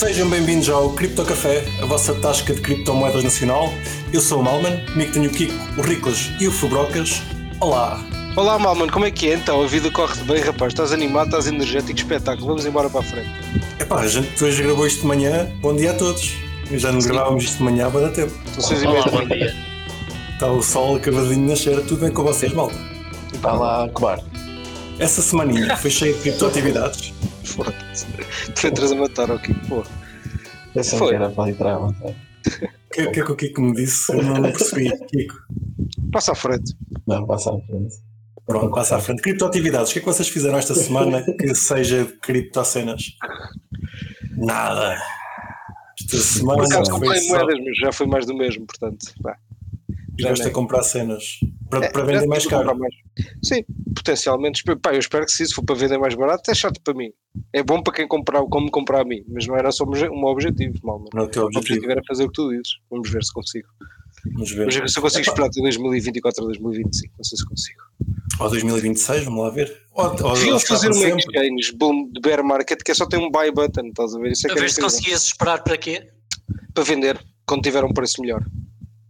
Sejam bem-vindos ao Cripto Café, a vossa tasca de criptomoedas nacional. Eu sou o Malman, comigo tenho o Kiko, o Riclas e o Fubrocas. Olá! Olá, Malman, como é que é então? A vida corre bem, rapaz? Estás animado, estás energético, espetáculo. Vamos embora para a frente. Epá, a gente hoje gravou isto de manhã. Bom dia a todos. Já não gravávamos isto de manhã há bastante tempo. E Olá, bom dia. Está o sol acabadinho de nascer. Tudo bem com vocês, malta? Está lá, claro. Essa semaninha foi cheia de criptoatividades. Foda-se. Tu entras a matar, ok? Pô. Pensei Foi. que era para entrar. mas é. O que, que é que o Kiko me disse? Eu não percebi. Kiko, Passa à frente. Não, passa à frente. pronto, passa à frente. Criptoatividades, o que é que vocês fizeram esta semana que seja de criptocenas? Nada. Esta semana Por acaso foi comprei só... moedas, mas já foi mais do mesmo, portanto. Já Estiveste a comprar cenas para, É, para já vender mais a comprar caro. mais. Sim, potencialmente. Pá, eu espero que se isso for para vender mais barato, é chato para mim. É bom para quem comprar, como comprar a mim, mas não era só um obje- objetivo, mal. Não é o teu objetivo. objetivo era fazer o que tu dizes. Vamos ver se consigo. Vamos ver. Vamos ver se eu consigo Epá. esperar até 2024 ou 2025. Não sei se consigo. Ou 2026, vamos lá ver. Deviam fazer uma sempre. exchange boom de bear market que é só ter um buy button, estás a ver? Isso é A ver se conseguias esperar para quê? para vender quando tiver um preço melhor.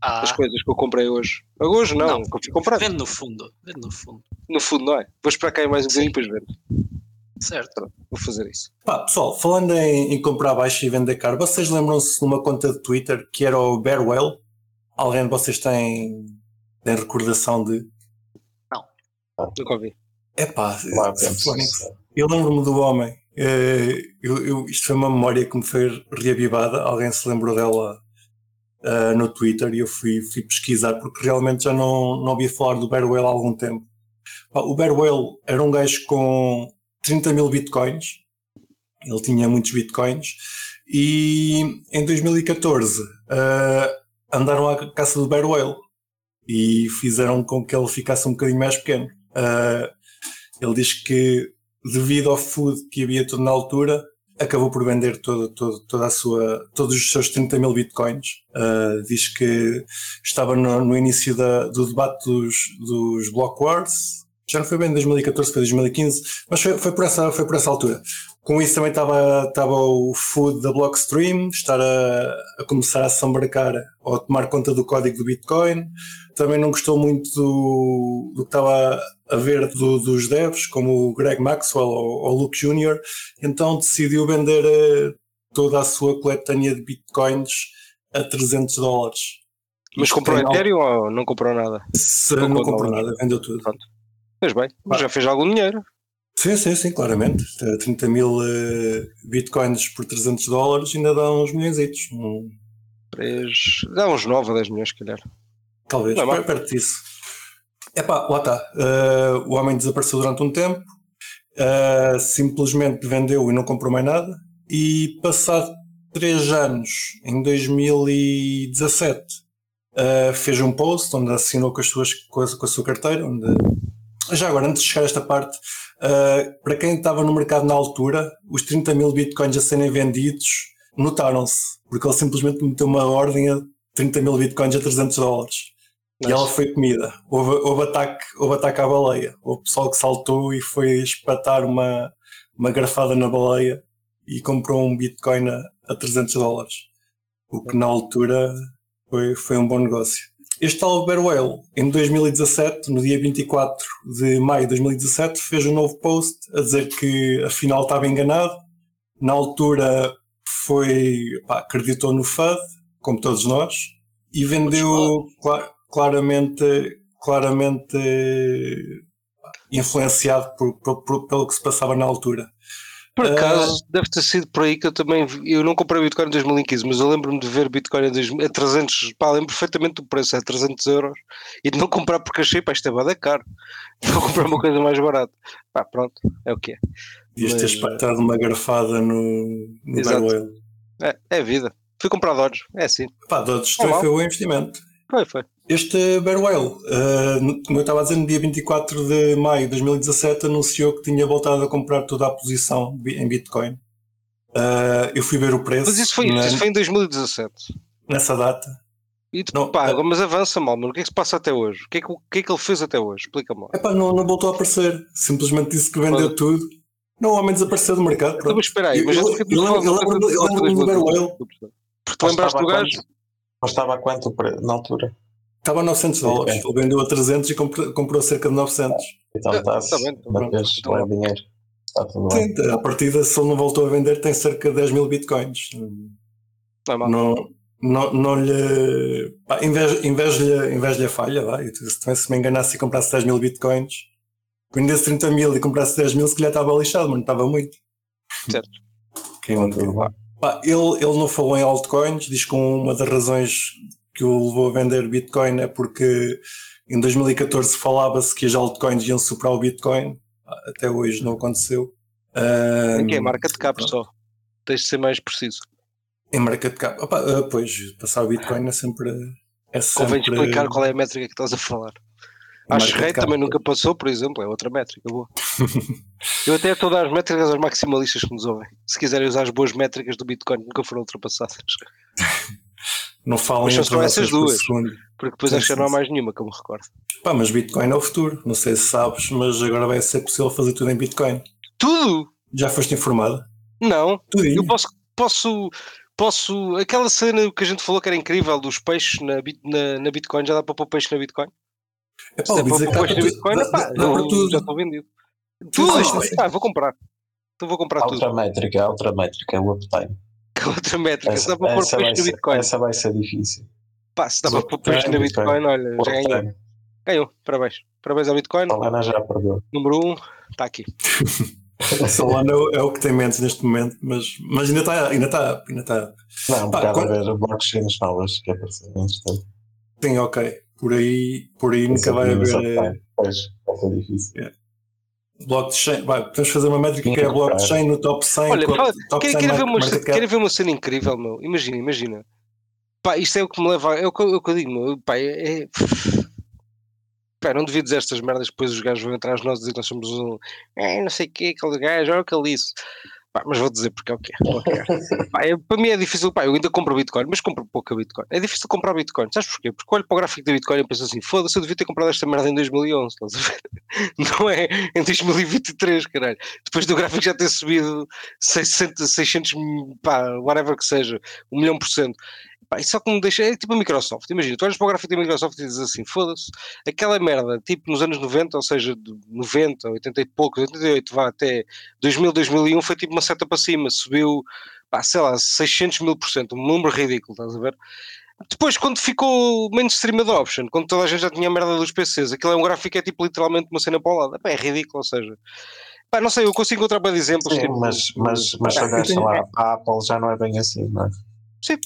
Ah, As coisas que eu comprei hoje. Hoje não, Não. que eu fui comprar. vende no fundo. Vende no fundo. No fundo, não é? Vou esperar cair mais um bocadinho e depois vendo. Certo. Pronto, Vou fazer isso. Pá, pessoal, falando em, em comprar baixo e vender caro, vocês lembram-se de uma conta de Twitter que era o Bear Whale? Alguém de vocês tem, tem recordação de. Nunca ouvi. É pá, Claro, eu lembro-me do homem. Eh, eu- eu- isto foi uma memória que me foi reavivada. Alguém se lembrou dela eh, no Twitter e eu fui, fui pesquisar porque realmente já não, não falar do Bear Whale há algum tempo. O Bear Whale era um gajo com 30 mil bitcoins. Ele tinha muitos bitcoins. E em 2014 eh, andaram à caça do Bear Whale e fizeram com que ele ficasse um bocadinho mais pequeno. Eh, ele diz que devido ao food que havia tudo na altura, acabou por vender todo, todo, toda a sua, todos os seus 30 mil bitcoins. Uh, diz que estava no, no início da- do debate dos, dos Block Wars. Já não foi bem em 2014, foi 2015, mas foi, foi, por, essa, foi por essa altura. Com isso também estava, estava o food da Blockstream, estar a, a começar a se embarcar ou a tomar conta do código do Bitcoin. Também não gostou muito do, do que estava a ver do- dos devs, como o Greg Maxwell ou, ou o Luke Jr., então decidiu vender eh, toda a sua coletânea de bitcoins a 300 dólares. Mas comprou tem Ethereum ou não comprou nada? Se Não não comprou nada. vendeu tudo. Fez bem, já fez algum dinheiro. Sim, sim, sim, claramente. Eh, 30 mil eh, bitcoins por 300 dólares ainda dá uns milhões. Dá uns 9 ou 10 milhões, se calhar. Talvez, Não é per- perto disso. Epá, lá está. Eh, o homem desapareceu durante um tempo, eh, simplesmente vendeu e não comprou mais nada. E passado 3 anos, em 2017, eh, fez um post onde assinou com, as suas, com, a, com a sua carteira. Onde... Já agora, antes de chegar a esta parte, para quem estava no mercado na altura, os 30 mil bitcoins a serem vendidos notaram-se, porque ele simplesmente meteu uma ordem a 30 mil bitcoins a 300 dólares. E Mas- ela foi comida. Houve, houve, ataque, houve ataque à baleia. Houve pessoal que saltou e foi espatar uma, uma garfada na baleia e comprou um Bitcoin a, a 300 dólares. O que na altura foi, foi um bom negócio. Este tal Bear Whale, em 2017, no dia 24 de maio de 2017, fez um novo post a dizer que afinal estava enganado. Na altura foi, pá, acreditou no FUD, como todos nós, e vendeu cla- claramente, claramente influenciado por, por- por- pelo que se passava na altura. Por Ah. acaso, deve ter sido por aí que eu também eu não comprei Bitcoin em 2015, mas eu lembro-me de ver Bitcoin a, 2000 a 300, pá, lembro perfeitamente do preço, a 300 euros, e de não comprar porque achei, pá, isto é bada caro, vou comprar uma coisa mais barata. Pá, pronto, é o que é. Devias ter espatado uma garfada no, no. É, é vida. Fui comprar Dodge, é assim. Pá, Dodge também não. foi um investimento. Foi, foi. Este Bear Whale, eh, como eu estava a dizer, no dia 24 de maio de 2017 anunciou que tinha voltado a comprar toda a posição em Bitcoin. Eh, eu fui ver o preço Mas isso foi, na- isso foi em 2017. nessa data. E tu, Não, pá, é- mas avança mal, mano. O que é que se passa até hoje? O que é que, o que, é que ele fez até hoje? Explica-me lá. Epá, não, não voltou a aparecer. Simplesmente disse que vendeu Olha. tudo. Não, o homem desapareceu do mercado. Então, Pronto. mas espera aí, Eu- mas eu- lembro-me do Bear Whale. Porque te lembraste do gajo? Mas estava a quanto na altura? Estava a 900 dólares. Ele vendeu a 300 e comprou, comprou cerca de 900. Então está-se. tá bem, tá Uma bem. vez Então, lá dinheiro. Está tudo bem. Sim, a partida, se ele não voltou a vender, tem cerca de 10 mil bitcoins. Não é mal. Não, não, não lhe. Pá, invejo- invejo-lhe invejo a falha. Vai. Se, me enganasse e comprasse 10 mil bitcoins, vendesse 30 mil e comprasse 10 mil, se calhar estava lixado, mas não estava muito. Certo. Quem não. Pá, ele, ele não falou em altcoins, diz que uma das razões que o levou a vender Bitcoin é porque em 2014 falava-se que as altcoins iam superar o Bitcoin. Até hoje não aconteceu. Em que é? Marca de cap só. Tens de ser mais preciso. Em market cap. Opa, ah, pois, passar o Bitcoin é sempre. É Convém sempre explicar qual é a métrica que estás a falar. Acho rei também nunca passou, por exemplo, é outra métrica boa. Eu até estou a dar as métricas aos maximalistas que nos ouvem. Se quiserem usar as boas métricas do Bitcoin, nunca foram ultrapassadas. Não falam Mas só essas duas. segundo. Porque depois acho que não há mais nenhuma que eu me recordo. Pá, mas Bitcoin é o futuro. Não sei se sabes, mas agora vai ser possível fazer tudo em Bitcoin. Tudo! Já foste informada? Não, Tudo eu posso, posso, posso. Aquela cena que a gente falou que era incrível dos peixes na, na, na Bitcoin, já dá para pôr peixe na Bitcoin? É dá para pôr peixe na Bitcoin, dá, epá, dá, dá tudo. já estou vendido. Tudo, Tudo! Pá, vou comprar. Então vou comprar Há tudo. outra métrica, há outra métrica, é o uptime. Outra métrica, se Essa, dá para pôr vai no Bitcoin. essa vai ser difícil. Pá, se dá para pôr peixe na Bitcoin, Bitcoin. olha, já ganhou. Ganhou, parabéns. Parabéns ao Bitcoin. A Lena já perdeu. Número 1, um, está aqui. A Solana é o- é o que tem menos neste momento, mas, mas ainda está, ainda está, ainda está. Não, um Pá, bocado quando- a ver blockchains novas que apareceram entretanto. Sim, ok. Por aí, por aí nunca vai haver uptime. Pois, vai ser difícil. Blockchain. Vai, podemos fazer uma métrica que é a blockchain no top 100. Olha, fala- top Quer, 100 quer, ver uma, market cap. quer ver uma cena incrível, meu? Imagina, imagina. Pá, isto é o que me leva. a- É o que, eu- é o que eu digo, meu. Pá, é. é- Pá, não devia dizer estas merdas, depois os gajos vão entrar nós e dizer que nós somos um. É, não sei o quê, aquele gajo, olha o que ele disse. Pá, mas vou dizer porque é o que é. Pá, para mim é difícil, pá, eu ainda compro Bitcoin, mas compro pouca Bitcoin. É difícil comprar Bitcoin, sabes porquê? Porque olho para o gráfico da Bitcoin e penso assim, foda-se, eu devia ter comprado esta merda em 2011, estás a ver? Não é em 2023, caralho. Depois do gráfico já ter subido 600, 600 pá, whatever que seja, um milhão por cento. Pá, isso só que me deixa, é tipo a Microsoft, imagina, tu olhas para o gráfico da Microsoft e dizes assim, foda-se, aquela merda, tipo nos anos 90, ou seja, de 90, 80 e poucos, 88, vá até 2000, 2001, foi tipo uma seta para cima, subiu, pá, sei lá, 600 mil por cento, um número ridículo, estás a ver? Depois, quando ficou mainstream adoption, quando toda a gente já tinha a merda dos PCs, aquilo é um gráfico que é tipo literalmente uma cena para o lado. Pá, é ridículo, ou seja, pá, não sei, eu consigo encontrar bem exemplos. Sim, tipo, mas, mas, mas se Pá, olhares, tenho- lá, a Apple já não é bem assim, não é? Sim,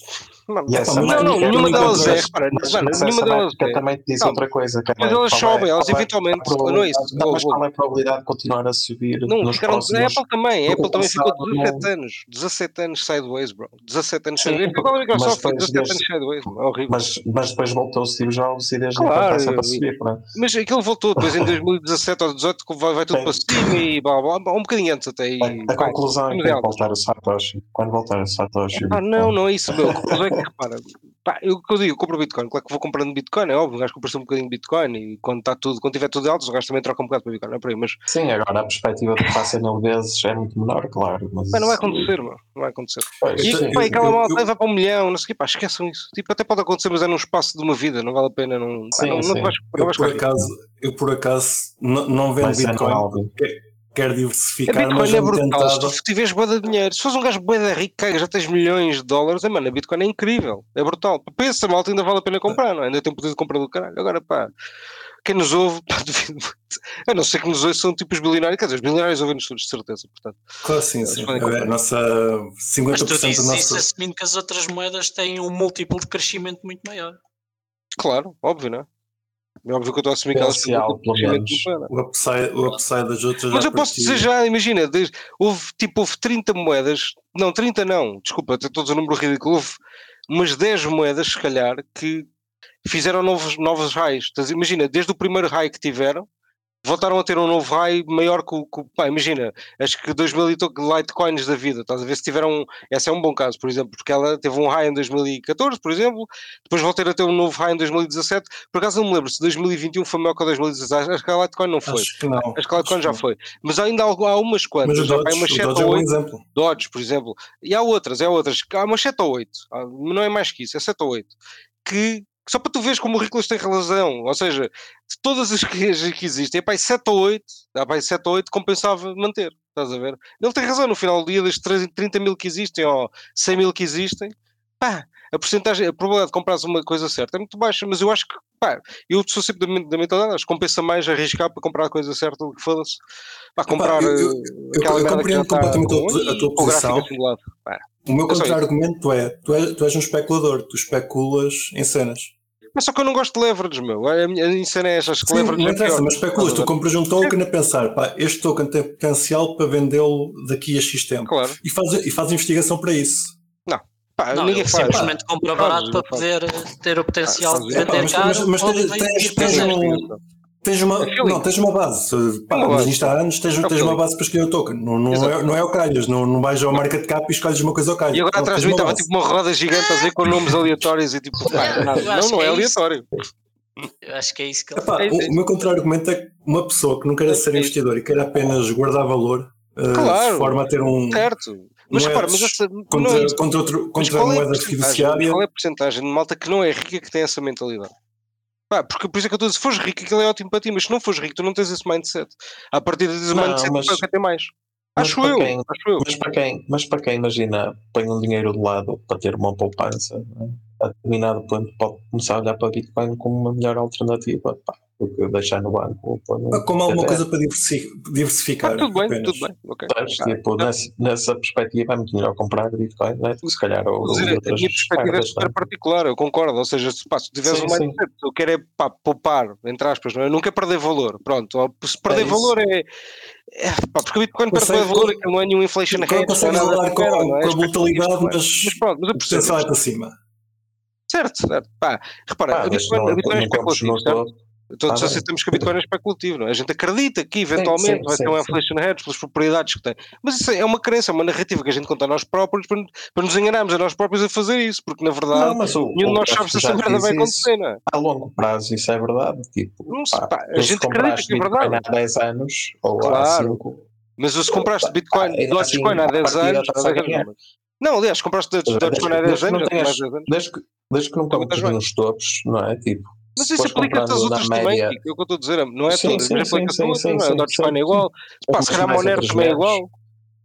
mano, E essa não, não, nenhuma delas é, repara, mano, nenhuma delas é. também te diz Calma. outra coisa. que Mas é elas é- sobem, elas é- eventualmente, não é isso, Não, mas qual é a probabilidade de continuar a subir Não, nos ficaram, a. Apple também, a Apple também ficou passado, 17 não- anos, 17 anos sideways, bro. 17 anos sideways. Igual a Microsoft, mas depois 17 anos sideways, é horrível. Mas, mas depois voltou o Steve Jobs e desde Claro, então está sempre a subir, não é? Mas aquilo voltou depois em 2017 ou 2018, que vai, vai tudo para cima e blá blá blá, um bocadinho antes até. A, a conclusão é que é voltar o Satoshi. Quando voltar o Satoshi. Ah, não, não é isso, meu. A conclusão é que, repara, pá, eu, o que eu digo, eu compro Bitcoin. Claro que vou comprando Bitcoin, é óbvio, o gajo compra-se um bocadinho de Bitcoin e quando está tudo, quando tiver tudo alto, o gajo também troca um bocado para Bitcoin, não é por aí, mas Sim, agora a perspectiva de que faça mil vezes é muito menor, claro. Mas pá, não vai acontecer, meu. Não vai acontecer. Pois, E, sim. pá, aquela eu- malta eu- vai para um milhão, não sei o quê, pá, esqueçam isso. Tipo, até pode acontecer, mas é num espaço de uma vida, não vale a pena, não, pá, Sim, não, não sim. vais, não Eu vais por ficar rico. acaso, eu por acaso não, não vendo ser Bitcoin, quero A diversificar, mas Bitcoin é brutal. Se tentado. tu tiveres boa de dinheiro, se fores um gajo boa da rico, já tens milhões de dólares, é, mano, a Bitcoin é incrível, é brutal. Para essa malta ainda vale a pena comprar, não é? Ainda tem poder de compra do caralho. Agora, pá, quem nos ouve, pá, duvido muito. A não ser que nos ouve são tipo os bilionários, quer dizer, os bilionários ouvem-nos todos, de certeza, portanto. Claro, sim, sim. A comprar. nossa Mas tu 50% da dizes isso nossa. assumindo que as outras moedas têm um múltiplo de crescimento muito maior. Claro, óbvio, não é? É óbvio que eu estou a assumir que elas têm. O upside, o upside das outras. Mas eu posso dizer já, imagina, desde- houve tipo houve 30 moedas, não, 30 não, desculpa, estou a dizer um número ridículo, houve umas 10 moedas, se calhar, que fizeram novos, novos highs. Imagina, desde o primeiro high que tiveram, voltaram a ter um novo high maior que o. que o- pá, imagina, acho que 2000 e Litecoins da vida, estás a ver se tiveram. Esse é um bom caso, por exemplo, porque ela teve um high em 2014, por exemplo, depois voltaram a ter um novo high em 2017. Por acaso não me lembro se 2021 foi maior que o 2017, acho que a Litecoin não foi. Acho que não. Acho que a Litecoin Acho já não. foi. Mas ainda há, há umas Mas quantas, o já Dodge, há umas o 7 Dodge é ou um 8. exemplo. Dodge, por exemplo, e há outras, há outras, há umas 7 ou 8, há- não é mais que isso, é 7 ou 8, que só para tu veres como o Ricolas tem razão, ou seja, de todas as que, que existem, pá, 7 ou 8, ah, pá, 7 ou 8 compensava manter, estás a ver? Ele tem razão, no final do dia, das 30 30 mil que existem, ou 100 mil que existem, pá, a porcentagem, a probabilidade de comprar uma coisa certa é muito baixa, mas eu acho que, pá, eu sou sempre da, da mentalidade, acho que compensa mais arriscar para comprar a coisa certa do que foda-se, pá, comprar eu- eu- eh, eu- aquela eu já compreendo está completamente a tua- posição. O meu É contra-argumento é tu, és, tu és um especulador, tu especulas em cenas. Mas só que eu não gosto de leverage, meu. A minha a minha cena é acho que Sim, leverage não é interessa, pior. mas especulas, tu compras um token a pensar, pá, este token tem potencial para vendê-lo daqui a X tempo. Claro. E faz, e faz investigação para isso. Pá, Não, ninguém faz. simplesmente compra barato não para poder ter o potencial de. É, vender mas- caro. mas- mas ou tens- tens- tens um- Tens uma, É não, tens uma base. Pá, uma base. há anos tens, É tens uma base para escolher o token. Não, não, Exato. é, não é o calhas, não, não vais ao market cap e escolhes uma coisa ao calhas. E agora Não, atrás de mim estava tipo uma roda gigante a dizer com nomes aleatórios e tipo, pá, não, não é é aleatório. Eu acho que é isso que ele Epá, É é o, o meu contra-argumento é que uma pessoa que não queira É ser investidor e queira apenas guardar valor eh, Claro. de forma a ter um Certo. Mas repara, mas moedas essa, não é contra, isso. contra, outro, Mas contra qual é a moeda porcentagem? Mas fiduciária. Qual é a porcentagem de malta que não é rica que tem essa mentalidade? Pá, porque por isso é que eu estou a dizer, se fores rico, aquilo é ótimo para ti, mas se não fores rico, tu não tens esse mindset. A partir desse Não, mindset, mas- quer ter mais. Acho eu, quem- acho eu. Mas para quem, mas para quem imagina, põe um dinheiro de lado para ter uma poupança, não é? A determinado ponto pode começar a olhar para Bitcoin como uma melhor alternativa pá, do que deixar no banco. ou pôr no Pá, Como alguma coisa para diversi- diversificar. Ah, tudo bem, apenas. tudo bem. ok. Sabes? Ah, tipo, nessa, nessa perspectiva é muito melhor comprar Bitcoin, né? do que se calhar ou, dizer, a outras minha perspectiva é cartas, super particular, eu concordo. Ou seja, se, pá, se tiveres Sim, um mindset, eu quero é pá, poupar, entre aspas, não é? Eu quero perder valor. Pronto, se perder isso. valor é. é pá, porque o Bitcoin perde valor, aquilo não é nenhum inflation hedge, não é Consegues rodar dessa com, é? com a É especulação, mas Mas pronto, mas eu o percebo. é para cima. Certo, certo. Pá, repara, Pá, a desde Bitcoin, não, Bitcoin é especulativo. Todos Tá aceitamos que a Bitcoin é especulativo, não é? A gente acredita que eventualmente sim, vai sim, ter um sim. inflation hedge pelas propriedades que tem. Mas isso é uma crença, uma narrativa que a gente conta a nós próprios para, para nos enganarmos a nós próprios a fazer isso, porque na verdade Não, mas o, nenhum de nós sabe se essa merda vai acontecer, não é? A longo prazo isso é verdade. Tipo, Não sei, pá, pá, a gente acredita que é Bitcoin verdade. há 10 anos ou há Claro. 5, Mas se compraste Bitcoin, ainda assim, Dogecoin há à 10 partida anos, estás há a 10 ganhar. anos. Não, aliás, compraste Dogecoin há 10 Desde que anos, não já tem mais tenhas- 10 anos. desde que, desde que não compres nos topos, não é? Tipo, Mas isso fores aplica-se às outras também, é o que eu estou a dizer, não é Sim, todas, sim, mas aplica-se a outras, não é? O Dogecoin é igual. Pá, se calhar Monero também é igual.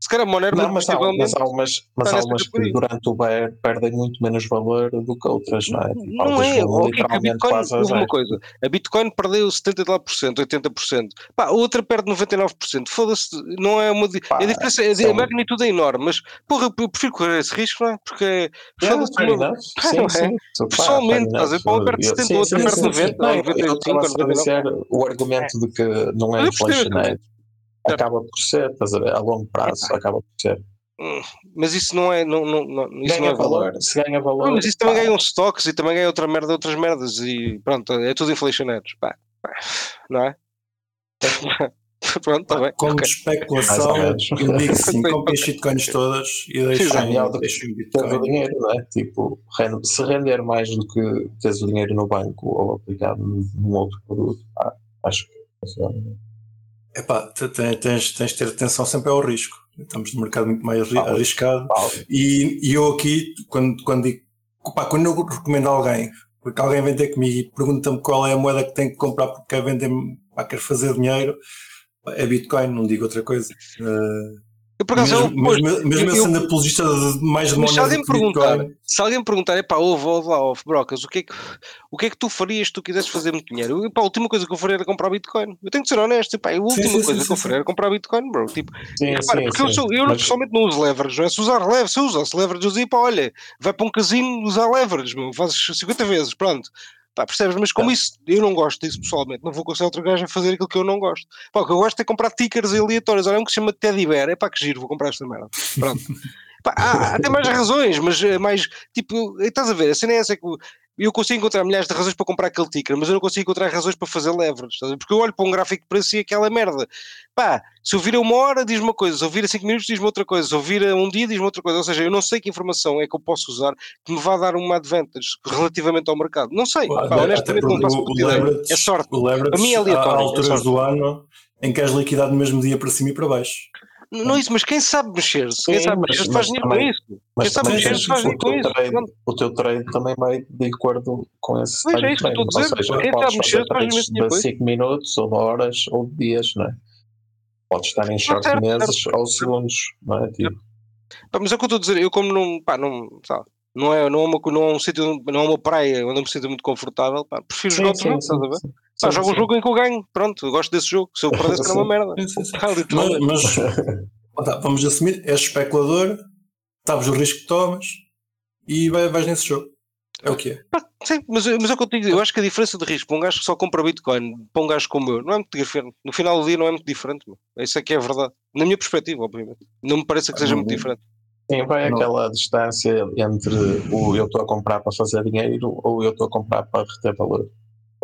Se calhar a Monero, Não, mas há, mas há umas, mas há umas que durante o bear perdem muito menos valor do que outras, não é? Tipo, Não é, que é que a Bitcoin, uma coisa, a Bitcoin perdeu 70 e tal por cento, 80%, pá, outra perde 99%, foda-se, não é uma, Pá, a diferença, são- a magnitude é enorme, mas, porra, eu prefiro correr esse risco, não é? Porque, Yeah, foda-se, fair uma-. Pá, Sim, não é? sim. Pá, Pessoalmente, estás a ver? enough. Para um perde Eu- 70, sim, outro sim, perde sim, 90, sim. Não, ou eu 95, estava a 99. dizer o argumento de que não é Mas Acaba por ser, estás a ver? A longo prazo acaba por ser. Mas isso não é, não, não, não, isso não ganha é valor. valor, se ganha valor. Não, mas isso também pá, ganha uns stocks e também ganha outra merda, outras merdas e pronto, é tudo inflation hedge, pá, pá, não é? pronto, está bem. Como ok. especulação, eu digo sim, Ok. comprem as shitcoins todas e deixem, deixem o dinheiro, não é? Tipo, se render mais do que tens o dinheiro no banco ou aplicado num num outro produto, pá, acho que funciona. Epá, te- te- tens, tens de ter atenção sempre ao risco. Estamos num mercado muito mais arri- arriscado. E, e eu aqui, quando, quando digo, pá, quando eu recomendo a alguém, porque alguém vem ter comigo e pergunta-me qual é a moeda que tem que comprar porque quer vender, pá, quer fazer dinheiro, é Bitcoin, não digo outra coisa. Eh, Eu por acaso mesmo, oposto. mesmo, mesmo Eu- eu eu- sendo apologista de mais de Mas se alguém que perguntar, Bitcoin, se alguém perguntar, é pá, ouve, ouve lá, ouve, brocas, o que, é que, o que é que tu farias se tu quisesses fazer muito dinheiro? Eu, pá, a última coisa que eu faria era comprar Bitcoin. Eu tenho que ser honesto, pá, a última sim, coisa sim, que eu sim, faria era comprar Bitcoin, bro. Tipo, sim, repara, sim, porque eu, sim. sou, eu Mas- pessoalmente não uso leverage, não é? Se usar leverage, se usa, se leverage usa, e pá, olha, vai para um casino usar leverage, meu, fazes 50 vezes, pronto. Pá, percebes? Mas como Tá. isso, eu não gosto disso pessoalmente, não vou aconselhar outro gajo a fazer aquilo que eu não gosto. Pá, o que eu gosto é comprar tickers aleatórios. Olha, um que se chama Teddy Bear, é pá, que giro, vou comprar esta merda. Pronto. Pá, há, há até mais razões, mas é mais tipo, estás a ver, a cena é essa que o- eu consigo encontrar milhares de razões para comprar aquele ticker, mas eu não consigo encontrar razões para fazer leverage, a porque eu olho para um gráfico de preço e aquela merda. Pá, se eu vir a uma hora, diz-me uma coisa, se eu vir a cinco minutos, diz-me outra coisa, se eu vir a um dia, diz-me outra coisa. Ou seja, eu não sei que informação é que eu posso usar que me vá dar uma advantage relativamente ao mercado. Não sei, pá, Até honestamente não faço o- o leverage- É sorte. O leverage, Para mim é aleatório, há é alturas sorte. do ano em que és liquidado no mesmo dia para cima e para baixo. Não é isso, mas quem sabe mexer-se, quem Sim, sabe mas- mexer-se mas faz dinheiro com isso. Quem Mas sabe também mexer-se faz o, dinheiro com teu isso. o teu trade também vai de acordo com esse Pois é time isso que estou a dizer. Seja, Quem sabe mexer fazer faz imenso dinheiro de isso. 5 minutos, ou horas, ou dias, não é? Podes estar em short meses ou segundos, não é? Tipo, mas é o que eu estou a dizer, eu como não, pá, não, sabe, não é, não é, uma, não é um sítio, não é uma praia onde eu me sinto muito confortável, pá, prefiro jogar outro jogo, estás a ver? Pá, sim, jogo um jogo em que eu ganho, pronto, eu gosto desse jogo, se eu perdesse era uma merda. Sim, sim, sim. Pá, literalmente. Mas, mas tá, vamos assumir, és especulador, sabes o risco que tomas e vai- vais nesse jogo. É o que é. Sim, mas, mas é o que eu digo, eu acho que a diferença de risco para um gajo que só compra Bitcoin, para um gajo como eu, não é muito diferente. No final do dia não é muito diferente, meu. isso é que é verdade. Na minha perspectiva, obviamente. Não me parece que seja muito diferente. Sim, vai Não. aquela distância entre o eu estou a comprar para fazer dinheiro ou eu estou a comprar para reter valor.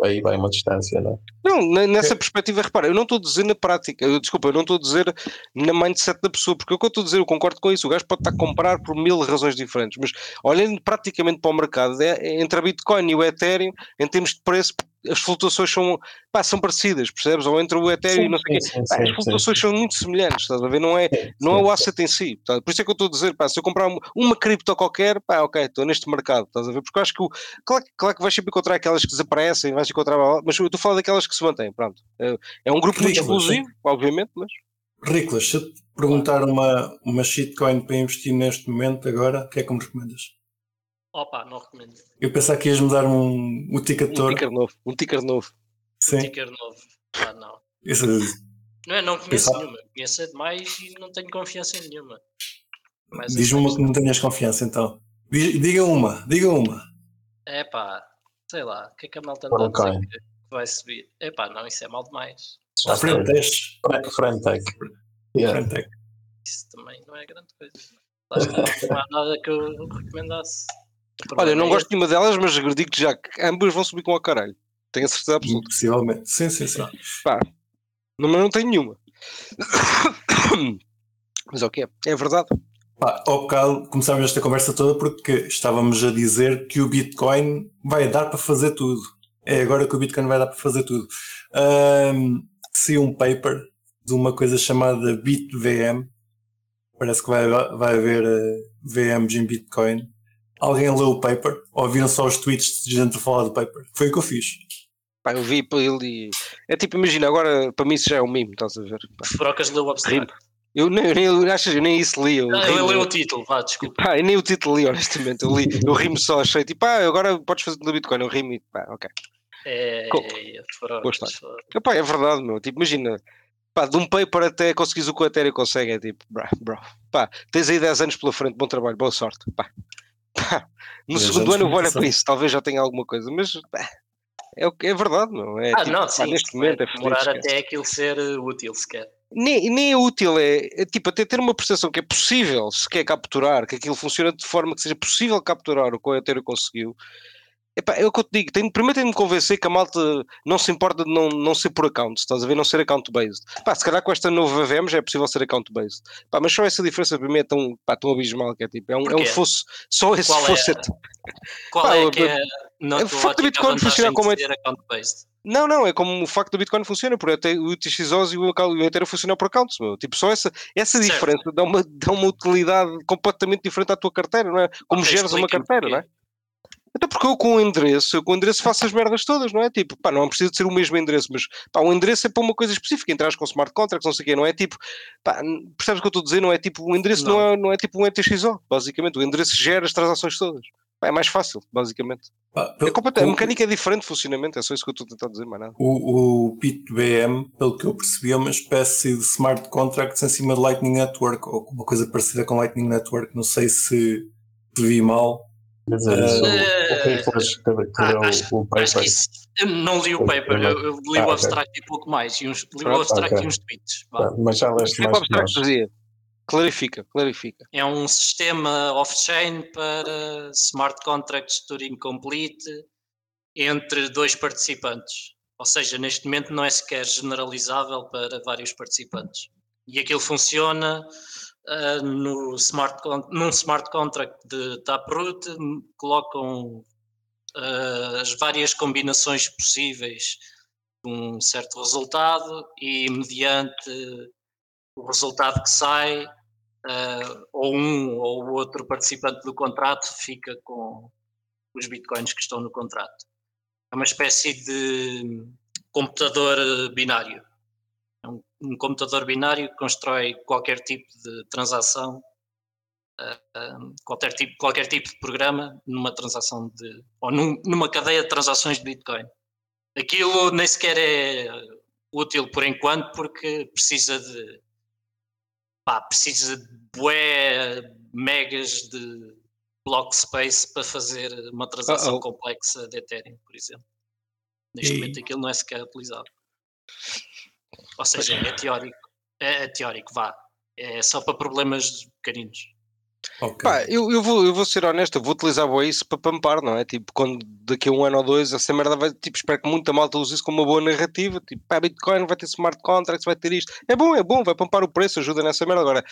Aí vai uma distância, não é? Não, ne- nessa perspectiva, repara, eu não estou a dizer na prática, eu, desculpa, eu não estou a dizer na mindset da pessoa, porque o que eu estou a dizer, eu concordo com isso, o gajo pode estar a comprar por mil razões diferentes, mas olhando praticamente para o mercado, é, é entre a Bitcoin e o Ethereum, em termos de preço, as flutuações são, pá, são parecidas, percebes? Ou entre o Ethereum e não sei o quê. sim, Pá, sim, as sim, flutuações são muito semelhantes, estás a ver? Não é, sim, não é o sim. asset em si. tá? Por isso é que eu estou a dizer, pá, se eu comprar uma, uma cripto qualquer, pá, ok, estou neste mercado, estás a ver? Porque eu acho que, o, claro, que- claro que vais sempre encontrar aquelas que desaparecem, vais encontrar, mas eu estou a falar daquelas que se mantêm, pronto. É, é um grupo muito Ridículas, exclusivo, obviamente, mas Riclas, se eu te perguntar uma, uma shitcoin para investir neste momento agora, o que é que me recomendas? Opa, não recomendo. Eu pensava que ias-me dar um, um ticket um ticker novo, um ticker novo. Sim, Ticker novo. Ah, não. isso, Não, é, não conheço Pensava- nenhuma. Conheço é demais e não tenho confiança em nenhuma. Mas diz-me uma que não tenhas confiança então. Diz- Diga uma, diga uma. É pá, sei lá, o que é que a malta Por anda a um dizer que vai subir? É pá, não, isso é mal demais. À frente teste. Fre- Frentec. Yeah. Frente Isso também não é grande coisa. Lá está, não há nada que eu recomendasse. O Olha, eu não é gosto de nenhuma delas, mas digo-te já que ambas vão subir com a caralho. Tenho a certeza absoluta. Possivelmente. Sim, sim, sim. Não, mas não tenho nenhuma. Mas é o que é? É verdade. Pá, ao bocado começámos esta conversa toda porque estávamos a dizer que o Bitcoin vai dar para fazer tudo. É agora que o Bitcoin vai dar para fazer tudo. Ahm, saiu um paper de uma coisa chamada BitVM. Parece que vai, vai haver eh, VMs em Bitcoin. Alguém leu o paper? Ou viram só os tweets de gente a falar do paper? Foi o que eu fiz. Pá, eu vi para ele e. É tipo, imagina, agora para mim isso já é um mimo, estás a ver? Pá, Brocas leu o abstract. Eu nem, eu achas, eu nem isso li. Eu, Ah, eu li o título, vá, desculpa. Pá, eu nem o título li, honestamente. Eu li, eu rimo só, achei tipo, ah, agora podes fazer no Bitcoin. Eu rimo e pá, ok. É, é, brocas. história. Epá, é verdade, meu. Tipo, imagina, pá, de um paper até conseguires o que o Ethereum consegue, é tipo, bro, bro. Pá, tens aí 10 anos pela frente, bom trabalho, boa sorte. Pá. Pá, No 10 segundo ano eu vou olhar para isso, talvez já tenha alguma coisa, mas pá, é, o que- é verdade, meu. É, Ah, tipo, não, pá, sim. neste momento é demorar até aquilo ser uh, útil sequer. nem, nem é útil, é, é tipo até ter uma percepção que é possível se quer capturar, que aquilo funciona de forma que seja possível capturar o que o Ethereum conseguiu. Epá, é o que eu te digo, primeiro tenho de me convencer que a malta não se importa de não, não ser por account, estás a ver, não ser account-based. Pá, se calhar com esta nova VM já é possível ser account-based. Mas só essa diferença para mim é tão, pá, tão abismal que é tipo, é um, é um fosse, só esse Qual é fosse. a- Qual Pá, é que é é o facto do Bitcoin funcionar como é-? Não, não, é como o facto do Bitcoin funciona, porque até o UTXOs e o o Ethereum funcionam por accounts, meu. Tipo, só essa, essa Certo. diferença dá uma, dá uma utilidade completamente diferente à tua carteira, não é? Como Ok, geres uma carteira, não é? Até porque eu com o endereço, eu com o endereço faço as merdas todas, não é? Tipo, pá, não precisa de ser o mesmo endereço, mas pá, o endereço é para uma coisa específica, entras com smart contracts, não sei o quê, não é tipo, pá, percebes o que eu estou a dizer? Não é tipo, o endereço não, Não. é, não é tipo um ETXO, basicamente, o endereço gera as transações todas. Pá, é mais fácil, basicamente. É complet- a mecânica é diferente de funcionamento, é só isso que eu estou a tentar dizer, mais nada. O, o BitVM, pelo que eu percebi, é uma espécie de smart contracts em cima de Lightning Network, ou uma coisa parecida com Lightning Network. Não sei se vi mal. Quer dizer, o- o que ah, o paper. isso. Eu não li o paper, eu, eu li Ah, o abstract e pouco mais. E uns, li o Pronto, abstract ok. e uns tweets. Ah, Mas já leste O que é o mais nós. abstract fazia? Clarifica, clarifica. É um sistema off-chain para smart contracts Turing complete entre dois participantes. Ou seja, neste momento não é sequer generalizável para vários participantes. E aquilo funciona uh, no smart num smart contract de Taproot, colocam uh, as várias combinações possíveis de um certo resultado e mediante o resultado que sai, uh, ou um ou outro participante do contrato fica com os bitcoins que estão no contrato. É uma espécie de computador binário. Um, computador binário que constrói qualquer tipo de transação, uh, qualquer, tipo, qualquer tipo de programa numa transação de. ou num, numa cadeia de transações de Bitcoin. Aquilo nem sequer é útil por enquanto porque precisa de pá, precisa de bué megas de block space para fazer uma transação uh -oh. complexa de Ethereum, por exemplo. Neste e... momento aquilo não é sequer utilizado. Ou seja, é teórico. É, é teórico, vá. É só para problemas pequeninos. Okay. Pá, eu, eu, vou, eu vou ser honesto, eu vou utilizar o isso para pampar, não é? Tipo, quando daqui a um ano ou dois essa merda vai, tipo, espero que muita malta use isso como uma boa narrativa, tipo, pá, Bitcoin vai ter smart contracts, vai ter isto, é bom, é bom, vai pampar o preço, ajuda nessa merda. Agora,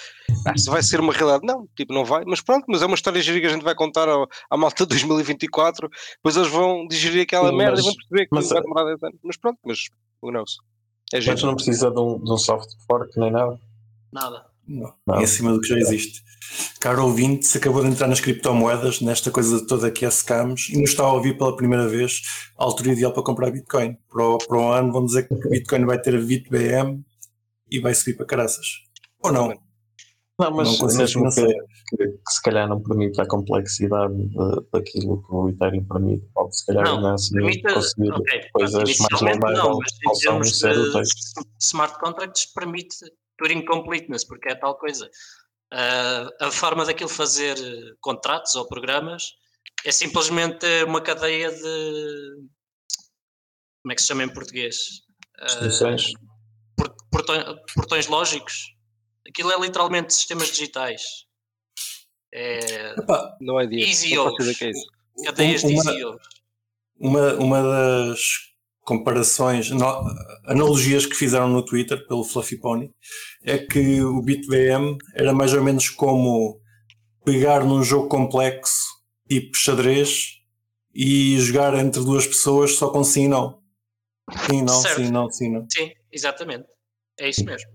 se vai ser uma realidade, não, tipo, não vai, mas pronto, mas é uma história gira que a gente vai contar ao, à malta de 2024, depois eles vão digerir aquela merda mas, e vão perceber que mas, vai demorar 10 anos, mas pronto, mas who knows? É mas não precisa de um, de um soft fork nem nada? Nada. Não, não. Em cima do que já existe. Caro ouvinte, se acabou de entrar nas criptomoedas, nesta coisa toda que é scams, e nos está a ouvir pela primeira vez, a altura ideal para comprar Bitcoin. Para o, para o ano, vamos dizer que o Bitcoin vai ter a BitBM e vai subir para caraças. Ou não? Não, mas não mesmo que, que, que, se calhar não permite a complexidade de, daquilo que o Ethereum permite, pode se calhar não, assim, permite, conseguir okay, coisas mais legais possam ser úteis. Smart contracts permite Turing completeness, porque é tal coisa. Uh, a forma daquilo fazer contratos ou programas é simplesmente uma cadeia de. Como é que se chama em português? Uh, portões, portões lógicos. Aquilo é literalmente sistemas digitais. É, Epá, não é dia. Easy não é Cadeias uma, de easy uma, uma das comparações, analogias que fizeram no Twitter pelo Fluffy Pony, é que o BitVM era mais ou menos como pegar num jogo complexo, tipo xadrez, e jogar entre duas pessoas só com sim e não. Sim, não, certo. sim, não, sim, não. Sim, exatamente. É isso mesmo.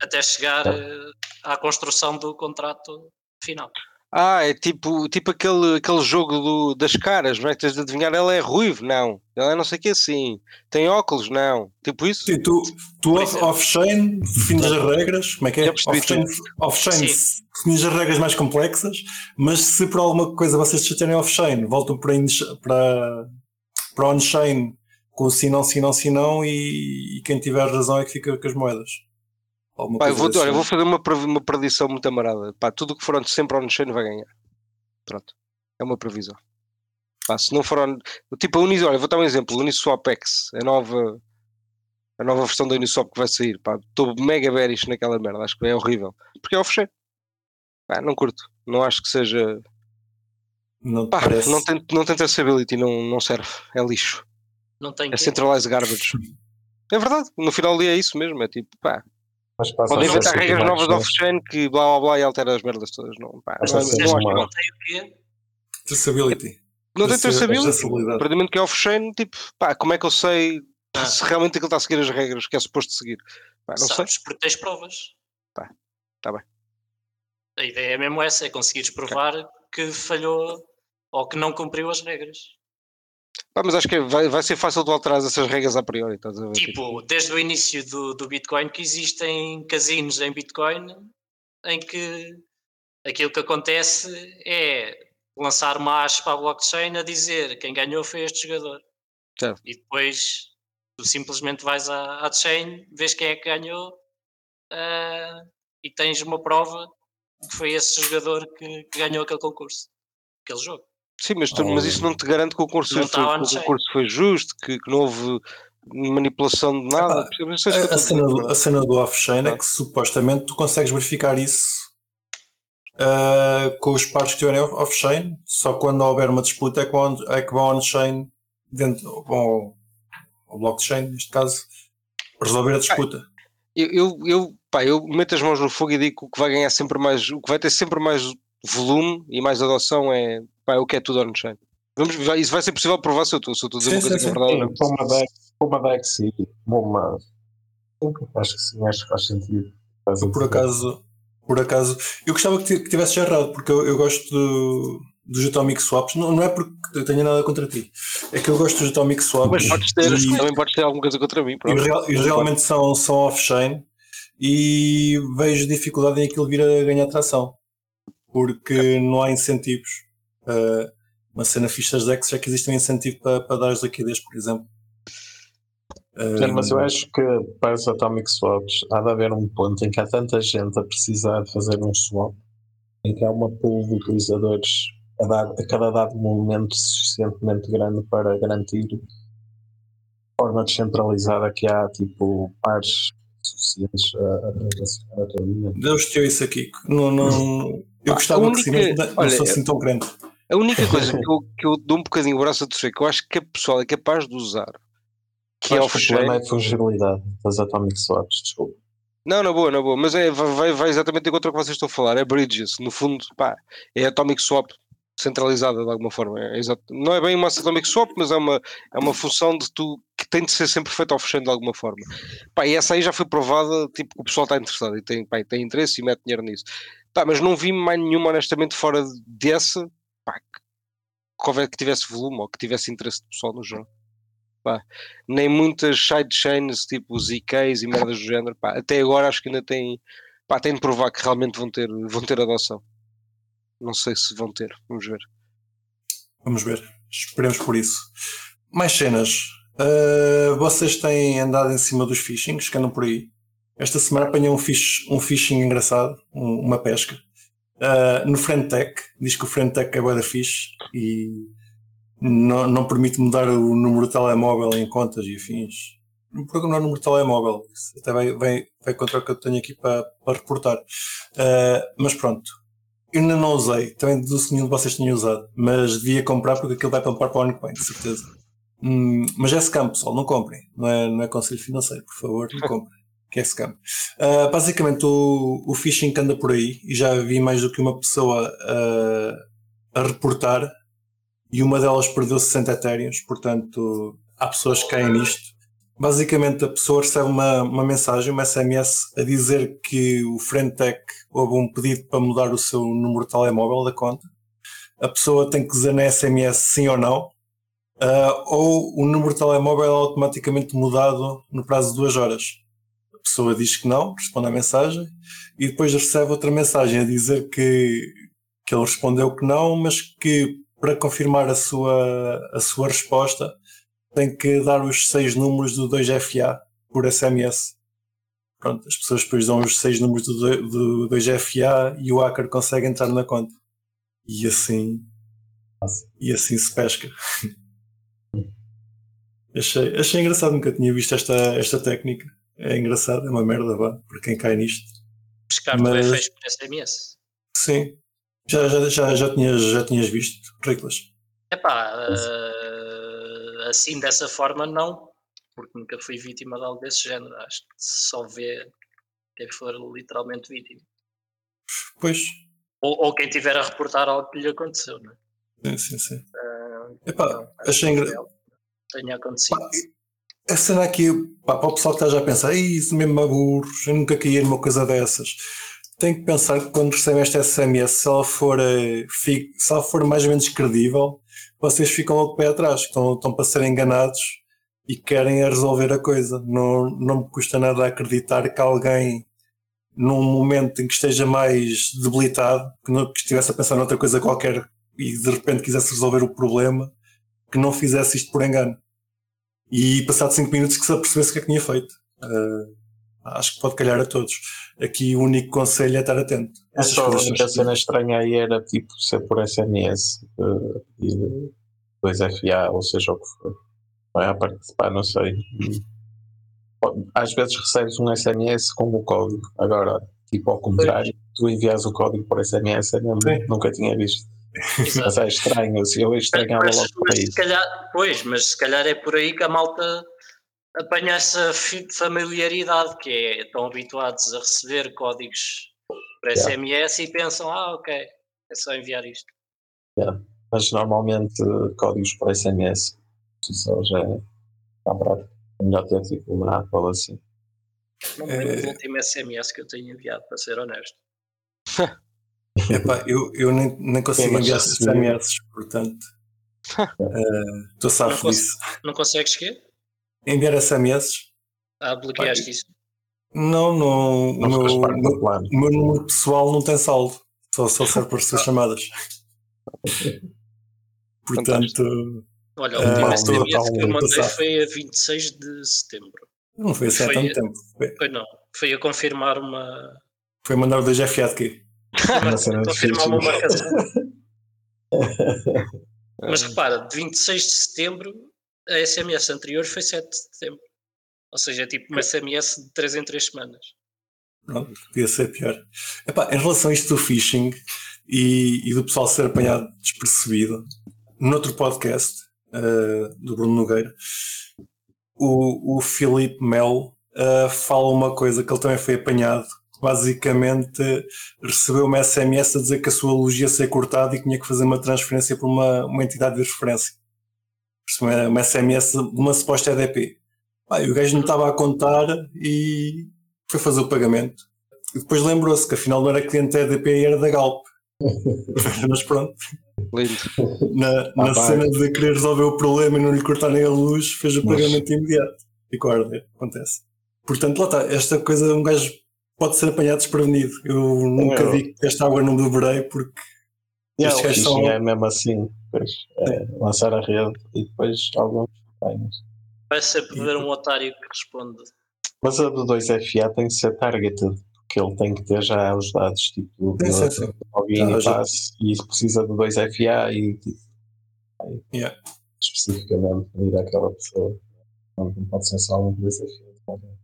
Até chegar uh, à construção do contrato final. Ah, é tipo, tipo aquele, aquele jogo do, das caras, não é? Tens de adivinhar, ela é ruivo, não. Ela é não sei o que assim. Tem óculos, não. Tipo isso? Sim, tu, tu off-chain defines as regras, como é que é? Off-chain off defines as regras mais complexas, mas se por alguma coisa vocês se chatearem off-chain, voltam para, para, para on-chain com o sim, não, sim, não, sim, não, e, e quem tiver razão é que fica com as moedas. Pá, eu, vou, assim. olha, vou fazer uma, uma predição muito amarada. Pá, tudo que for sempre on-chain vai ganhar. Pronto. É uma previsão. Pá, se não for on... Tipo a Uniswap, olha, vou dar um exemplo. Uniswap X, a nova, a nova versão da Uniswap que vai sair. Estou mega bearish naquela merda. Acho que é horrível. Porque é off-chain. Pá, não curto. Não acho que seja... Não, pá, parece... não, tem, não tem traceability, não, não serve. É lixo. Não tem é centralized garbage. É verdade. No final é isso mesmo. É tipo, pá mas Podem inventar regras novas de off-chain que blá blá blá e altera as merdas todas. Não, pá, não, não, não, não tem o quê? Traceability. Não tem traceability. Perdimento que é off-chain, tipo, pá, como é que eu sei ah. se realmente aquilo está a seguir as regras que é suposto seguir? Pá, não Sabes, sei. porque tens provas. Pá, está bem. A ideia é mesmo essa, é conseguires provar okay. que falhou ou que não cumpriu as regras. Pá, mas acho que vai, vai ser fácil de alterar essas regras a priori. Estás a ver? Tipo, desde o início do, do Bitcoin que existem casinos em Bitcoin em que aquilo que acontece é lançar uma hash para a blockchain a dizer quem ganhou foi este jogador. Certo. E depois tu simplesmente vais à, à chain, vês quem é que ganhou uh, e tens uma prova que foi esse jogador que, que ganhou aquele concurso, aquele jogo. Sim, mas, tu, mas isso não te garante que o concurso, foi, que o concurso foi justo, que, que, não houve manipulação de nada. a, a, cena do, a cena do off-chain é que supostamente tu consegues verificar isso uh, com os pares que estiverem off-chain, só quando houver uma disputa é que vão, é que vão on-chain, dentro, vão ao blockchain, neste caso, resolver a disputa. Eu, eu, eu, pá, eu meto as mãos no fogo e digo que o que vai ganhar sempre mais, o que vai ter sempre mais volume e mais adoção é pá, o que é tudo on-chain. Vamos, isso vai ser possível provar se eu estou, se eu estou a dizer sim, uma coisa sim, verdade. Sim, uma DEX, para uma DEX e uma. Acho que sim, acho que faz sentido. Faz por acaso, por acaso, eu gostava que tivesse errado, porque eu, eu gosto do, dos Atomic Swaps, não, não é porque eu tenha nada contra ti, é que eu gosto dos Atomic Swaps. Mas podes ter, e, também podes ter alguma coisa contra mim. E, real, e realmente são, são off-chain e vejo dificuldade em aquilo vir a ganhar tração, porque não há incentivos. Uh, uma cena fixe das decks já que existe um incentivo para, para dar liquidez, por exemplo. Mas eu acho que para os Atomic Swaps há de haver um ponto em que há tanta gente a precisar de fazer um swap, em que há uma pool de utilizadores a, dar, a cada dado momento suficientemente grande para garantir de forma descentralizada que há tipo pares suficientes a, transacionar a todo Deus te isso aqui. Não, não, eu gostava única, que sim, mas não assim tão grande. A única coisa que eu, que eu dou um bocadinho o braço a torcer, que eu acho que a pessoa é capaz de usar, que é o problema é a fungibilidade das Atomic Swaps, desculpa. Não, na boa, na boa, mas é, vai, vai exatamente contra o que vocês estão a falar, é Bridges, no fundo, pá, é Atomic Swap centralizada de alguma forma, é exato. não é bem uma Atomic Swap, mas é uma, é uma função de tu que tem de ser sempre feita off-chain de alguma forma. Pá, e essa aí já foi provada, tipo, o pessoal está interessado e tem, pá, tem interesse e mete dinheiro nisso. Pá, mas não vi mais nenhuma, honestamente, fora dessa, pá, que, que tivesse volume ou que tivesse interesse pessoal no jogo. Pá, nem muitas sidechains tipo ZKs e merdas do género. Pá, até agora acho que ainda tem, pá, tem de provar que realmente vão ter, vão ter adoção. Não sei se vão ter, vamos ver. Vamos ver, esperemos por isso. Mais cenas. Uh, vocês têm andado em cima dos phishings que andam por aí? Esta semana apanhei um, fish, um phishing engraçado, um, uma pesca. Uh, no Frentech, diz que o Frentech é da fixe e não, não permite mudar o número de telemóvel em contas e afins. Não programar o número de telemóvel, isso até vai, vai, vai contra o que eu tenho aqui para, para reportar. Uh, mas pronto, eu ainda não usei, também deduzo que nenhum de vocês tenha usado, mas devia comprar porque aquilo vai pampar para o vem, de certeza. Hum, mas é scam, pessoal, não comprem. Não é, não é conselho financeiro, por favor, não comprem que é scam. Uh, basicamente, o, o phishing anda por aí, e já vi mais do que uma pessoa uh, a reportar, e uma delas perdeu 60 etéreos, portanto, há pessoas que caem nisto. Basicamente, a pessoa recebe uma, uma mensagem, uma SMS, a dizer que o Frentech houve um pedido para mudar o seu número de telemóvel da conta. A pessoa tem que dizer na SMS sim ou não, uh, ou o número de telemóvel é automaticamente mudado no prazo de duas horas pessoa diz que não, responde à mensagem e depois recebe outra mensagem a dizer que, que ele respondeu que não, mas que para confirmar a sua, a sua resposta tem que dar os seis números do 2FA por SMS. Pronto, as pessoas depois dão os seis números do, do 2FA e o hacker consegue entrar na conta. E assim, e assim se pesca. achei, achei engraçado, nunca tinha visto esta, esta técnica. É engraçado, é uma merda, vá, para quem cai nisto. Pescar Mas... fez por SMS. Sim. Já, já, já, já, tinhas, já tinhas visto, Riclas? Epá, uh, assim dessa forma não, porque nunca fui vítima de algo desse género. Acho que só vê quem for literalmente vítima. Pois. Ou, ou quem tiver a reportar algo que lhe aconteceu, não é? Sim, sim, sim. Uh, Epá, então, achei engraçado. Tenha acontecido. Pá, cena aqui, pá, para o pessoal que está já a pensar, isso mesmo a burros, eu nunca caí numa coisa dessas. Tem que pensar que quando recebem esta SMS, se ela for, eh, se ela for mais ou menos credível, vocês ficam logo pé atrás, estão, estão para ser enganados e querem resolver a coisa. Não, não me custa nada acreditar que alguém, num momento em que esteja mais debilitado, que, não, que estivesse a pensar noutra coisa qualquer e de repente quisesse resolver o problema, que não fizesse isto por engano e passado 5 minutos que se apercebesse o que é que tinha feito. Uh, acho que pode calhar a todos. Aqui o único conselho é estar atento. É só a única cena estranha aí era tipo ser por SMS uh, e 2FA, ou seja o que for. Vai a participar, não sei. Às vezes recebes um SMS com o código. Agora, tipo ao contrário, tu envias o código por SMS, eu nunca tinha visto. Mas é estranho, assim, eu estranhava mas, logo mas, se calhar, Pois, mas se calhar é por aí que a malta apanha essa familiaridade, que é, estão habituados a receber códigos por SMS yeah. e pensam, ah, ok, é só enviar isto. Yeah. Mas normalmente códigos por SMS, isso já é prático. É melhor ter tipo uma Apple assim. Não me lembro é... do último SMS que eu tenho enviado, para ser honesto. Epá, eu, eu nem, nem consigo enviar SMS, portanto. Estou uh, safo disso. Não consegues quê? Enviar SMS. Ah, bloqueaste isso. Não, não, o meu, meu, meu número pessoal não tem saldo. Só, só serve para receber chamadas. Portanto. Olha, o último SMS que eu mandei foi a 26 de setembro. Não foi assim há tanto tempo. Foi. foi não. Foi a confirmar uma. Foi mandar o 2FA de quê? Confirmar uma marcação. Mas repara, de 26 de setembro, a SMS anterior foi 7 de setembro. Ou seja, é tipo uma SMS de 3 em 3 semanas. Não, podia ser pior. Epá, em relação a isto do phishing e, e do pessoal ser apanhado despercebido, noutro podcast uh, do Bruno Nogueira, o, o Filipe Melo uh, fala uma coisa que ele também foi apanhado. Basicamente, recebeu uma SMS a dizer que a sua luz ia ser cortada e tinha que fazer uma transferência para uma, uma entidade de referência. Uma, uma SMS de uma suposta EDP. Ah, e o gajo não estava a contar e foi fazer o pagamento. E depois lembrou-se que afinal não era cliente da EDP, era da Galp. Mas pronto. Lindo. Na, na ah, cena de querer resolver o problema e não lhe cortarem a luz, fez o pagamento imediato. E guarda, acontece. Portanto, lá está, esta coisa um gajo pode ser apanhado desprevenido. Eu nunca eu... vi que esta água não beberei porque yeah, estes são... é mesmo assim, depois é, lançar a rede e depois alguns apanhos. Vai sempre haver um otário que responde. Mas a do 2FA tem que ser targeted que ele tem que ter já os dados tipo de login e passe e precisa de 2FA e tipo, aí, yeah. especificamente ir àquela pessoa. Não, pode ser só um 2FA.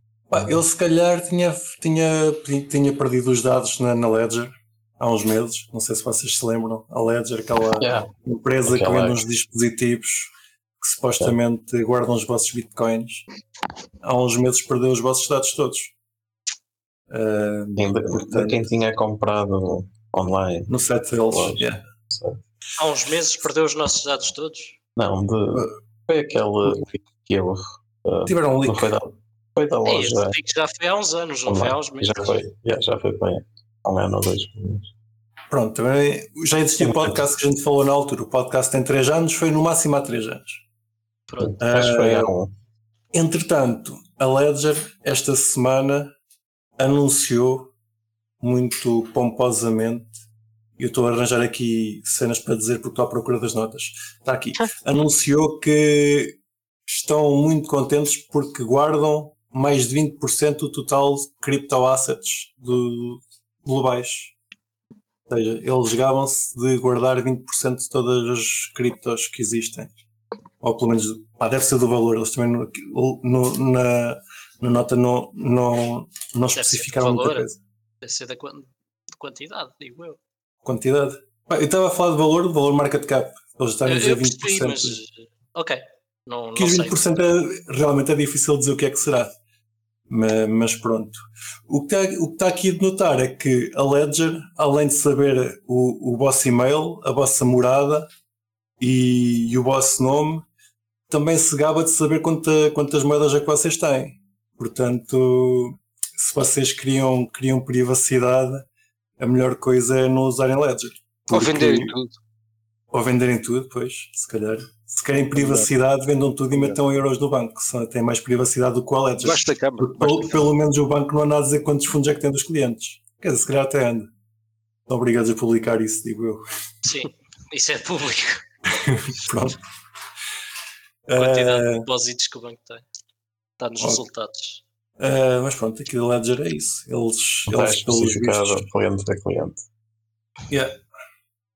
Ele se calhar tinha, tinha, tinha perdido os dados na, na Ledger há uns meses, não sei se vocês se lembram, a Ledger, aquela yeah. empresa aquela que vende uns dispositivos que supostamente yeah. guardam os vossos bitcoins, há uns meses perdeu os vossos dados todos. Uh, Ainda, portanto, quem tinha comprado online. No site deles. Yeah. Há uns meses perdeu os nossos dados todos? Não, de, foi aquele que eu. Uh, Tiveram um leak. Foi da, foi da loja. Ei, já foi há uns anos, não foi há uns meses. Já foi, já, já foi bem. Há um ano ou dois. Pronto, também já existia um podcast que a gente falou na altura. O podcast tem 3 anos, foi no máximo há 3 anos. Pronto. Acho que foi há um. Entretanto, a Ledger, esta semana, anunciou muito pomposamente. Eu estou a arranjar aqui cenas para dizer porque estou à procura das notas. Está aqui. anunciou que estão muito contentes porque guardam mais de 20% do total de criptoassets do, globais. Ou seja, eles gavam-se de guardar 20% de todas as criptos que existem. Ou pelo menos, ah, deve ser do valor. Eles também no, no, na, na nota não, não, não especificaram muita coisa. Deve ser da quantidade, digo eu. Quantidade? eu estava a falar de valor, do valor market cap. Eles estão a dizer 20%. Percebi, mas, ok. Não, que os 20% é, realmente é difícil dizer o que é que será. Mas, pronto. O que, está, o que está aqui de notar é que a Ledger, além de saber o, o vosso e-mail, a vossa morada e, e o vosso nome, também se gaba de saber quanta, quantas moedas é que vocês têm. Portanto, se vocês queriam, queriam privacidade, a melhor coisa é não usarem Ledger. Ou venderem tudo. Ou venderem tudo, pois, se calhar. Se querem privacidade, vendam tudo e metam euros no banco. Tem mais privacidade do que o Ledger. Basta câmara. Pelo, pelo menos o banco não anda a dizer quantos fundos é que tem dos clientes. Quer dizer, se calhar até anda. Estão obrigados a publicar isso, digo eu. Sim, isso é público. Pronto. A quantidade uh, de depósitos que o banco tem. Está nos okay. resultados. Uh, mas pronto, aqui da Ledger é isso. Eles, Não eles pelos vistos. cliente a cliente. Yeah.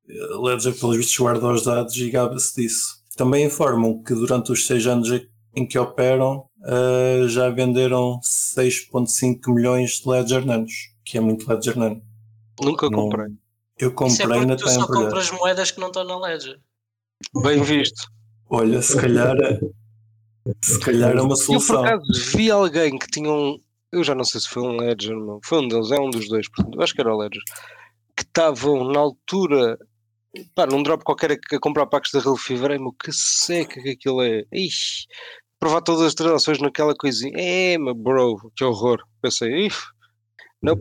Ledger, pelos vistos, guarda os dados e gaba-se disso. Também informam que durante os seis anos em que operam uh, já venderam 6,5 milhões de Ledger Nanos, que é muito Ledger Nano. Nunca não, comprei. Eu comprei é na tu só compras moedas que não estão na Ledger. Bem visto. Olha, se calhar, se calhar é uma solução. Eu por acaso vi alguém que tinha um. Eu já não sei se foi um Ledger, não. Foi um deles, é um dos dois, portanto, eu acho que era o Ledger. Que estavam na altura pá, num drop qualquer a, comprar packs da Real Fever, meu, que seca que aquilo é. Ixi, provar todas as transações naquela coisinha. É, meu bro, que horror. Pensei, ih, não,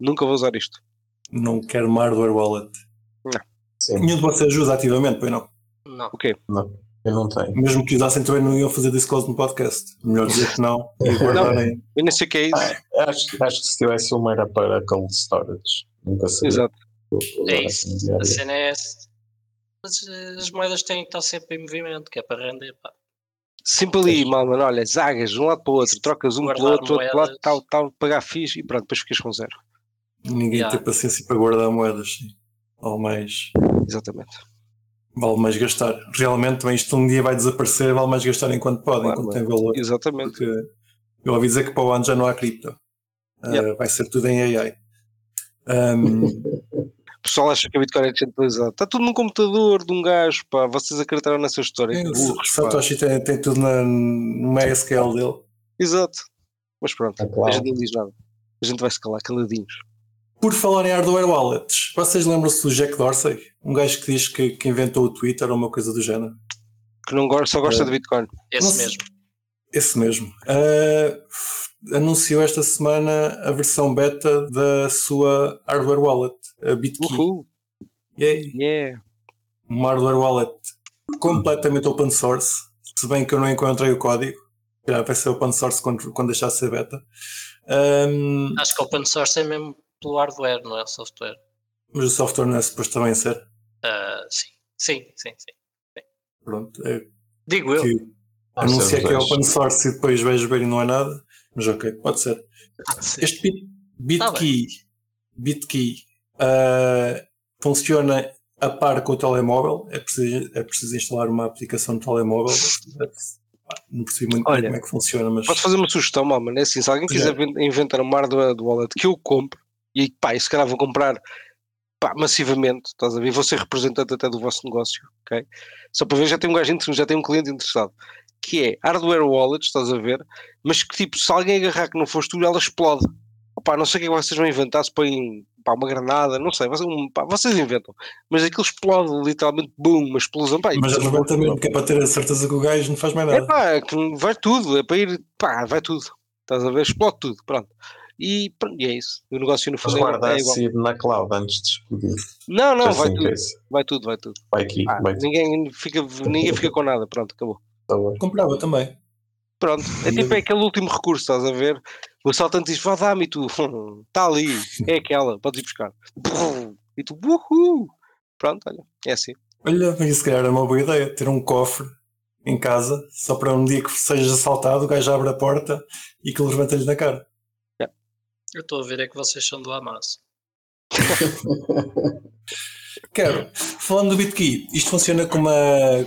nunca vou usar isto. Não quero uma hardware wallet. Não. Sim. Nenhum de vocês usa ativamente, pois não? Não. O quê? Não, eu não tenho. Mesmo que usassem também não iam fazer disclose no podcast. Melhor dizer que não e guardarem. Eu nem sei o que é isso. Ah, acho, acho que se tivesse uma era para cold storage. Nunca sei. Exato. É isso. A cena é essa. Mas eh, as moedas têm que estar sempre em movimento, que é para render, pá. Sempre ali, mal, mano, olha, zagas de um lado para o outro, trocas um pelo outro, outro lado, tal, tal, pagar fixe e pronto, depois ficas com zero. Ninguém yeah. tem paciência para guardar moedas, sim. Vale mais. Exatamente. Vale mais gastar. Realmente, também isto um dia vai desaparecer, vale mais gastar enquanto pode, claro, enquanto tem valor. Exatamente. Porque eu ouvi dizer que para o ano já não há cripto. Uh, vai ser tudo em AI. Um, pessoal acha que a Bitcoin é descentralizada. Está tudo num computador de um gajo, pá. Vocês acreditaram nessa história? É, o Satoshi tem, tem, tudo na, no MySQL dele. Exato. Mas pronto, é claro. a gente não diz nada. A gente vai se calar caladinhos. Por falar em hardware wallets, vocês lembram-se do Jack Dorsey? Um gajo que diz que, que, inventou o Twitter ou uma coisa do género? Que não gosta, só gosta é. de Bitcoin. Esse mesmo. Esse mesmo. Uh, anunciou esta semana a versão beta da sua hardware wallet, a BitKey. Uhul. Yay. Yeah. Uma hardware wallet completamente open source, se bem que eu não encontrei o código. Já vai ser open source quando, quando deixar de ser beta. Um, Acho que open source é mesmo pelo hardware, não é o software. Mas o software não é suposto também ser? Uh, sim. sim, sim, sim. Pronto. É Digo eu. Anuncia que é open source e depois vais ver e não é nada. Mas ok, pode ser. Este bit, BitKey, tá BitKey uh, funciona a par com o telemóvel. É preciso, é preciso instalar uma aplicação de telemóvel. Não percebi muito Olha, como é que funciona, mas. Posso fazer uma sugestão, mano? É assim, se alguém quiser inventar uma hardware do wallet que eu compre, e pá, se calhar vou comprar pá, massivamente, estás a ver? Vou ser representante até do vosso negócio, ok? Só para ver, já tem um gajo, já tem um cliente interessado que é hardware wallet, estás a ver, mas que tipo, se alguém agarrar que não foste tu, ela explode. Opa, não sei o que é que vocês vão inventar, se põem pá, uma granada, não sei, vocês, pá, vocês inventam. Mas aquilo explode, literalmente, boom, uma explosão. Pá, mas levanta mesmo, que é para ter a certeza que o gajo não faz mais nada. É pá, é que vai tudo, é para ir, pá, vai tudo. Estás a ver? Explode tudo, pronto. E, e é isso. O negócio no fundo guardar é igual. na cloud antes de explodir. Não, não, vai tudo. vai tudo. Vai tudo, vai aqui. Ah, vai ninguém, fica, ninguém fica com nada, pronto, acabou. Tá Comprava também. Pronto, é tipo é aquele último recurso, estás a ver? O assaltante diz, vá dar-me e tu, está ali, é aquela, podes ir buscar. E tu, uhul! Pronto, olha, é assim. Olha, mas se calhar era uma boa ideia, ter um cofre em casa, só para um dia que sejas assaltado, o gajo abre a porta e que levanta-lhe na cara. Yeah. Eu estou a ver é que vocês são do Hamas. Quero. Falando do BitKey, isto funciona com, uma,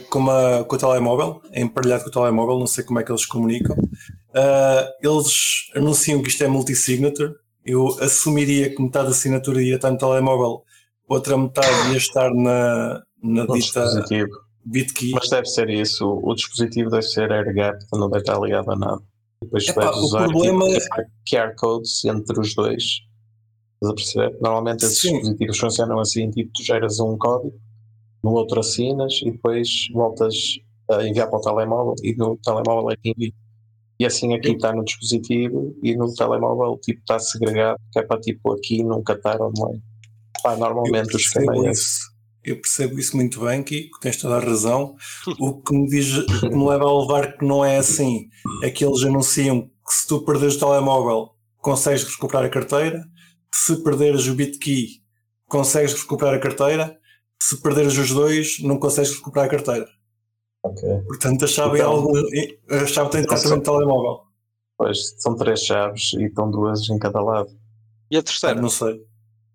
com, uma, com o telemóvel, é emparelhado com o telemóvel, não sei como é que eles comunicam. Uh, eles anunciam que isto é multi-signature. Eu assumiria que metade da assinatura ia estar no telemóvel, outra metade ia estar na, na dita BitKey. Mas deve ser isso, o, dispositivo deve ser AirGap, não deve estar ligado a nada. Depois Epá, deves usar problema... QR codes entre os dois Estás a perceber? Normalmente esses Sim. dispositivos funcionam assim, tipo, tu geras um código, no outro assinas e depois voltas a enviar para o telemóvel e no telemóvel é que envia. E assim aqui está no dispositivo e no telemóvel tipo está segregado, que é para tipo aqui nunca estar online. Pá, normalmente os isso. Eu percebo isso muito bem, Kiko, tens toda a razão. O que me, diz, que me leva a levar que não é assim é que eles anunciam que se tu perderes o telemóvel consegues recuperar a carteira se perderes o BitKey, consegues recuperar a carteira. Se perderes os dois, não consegues recuperar a carteira. Okay. Portanto, a chave, então, é algo, a chave tem então, no telemóvel. Pois, são três chaves e estão duas em cada lado. E a terceira? Ah, não sei.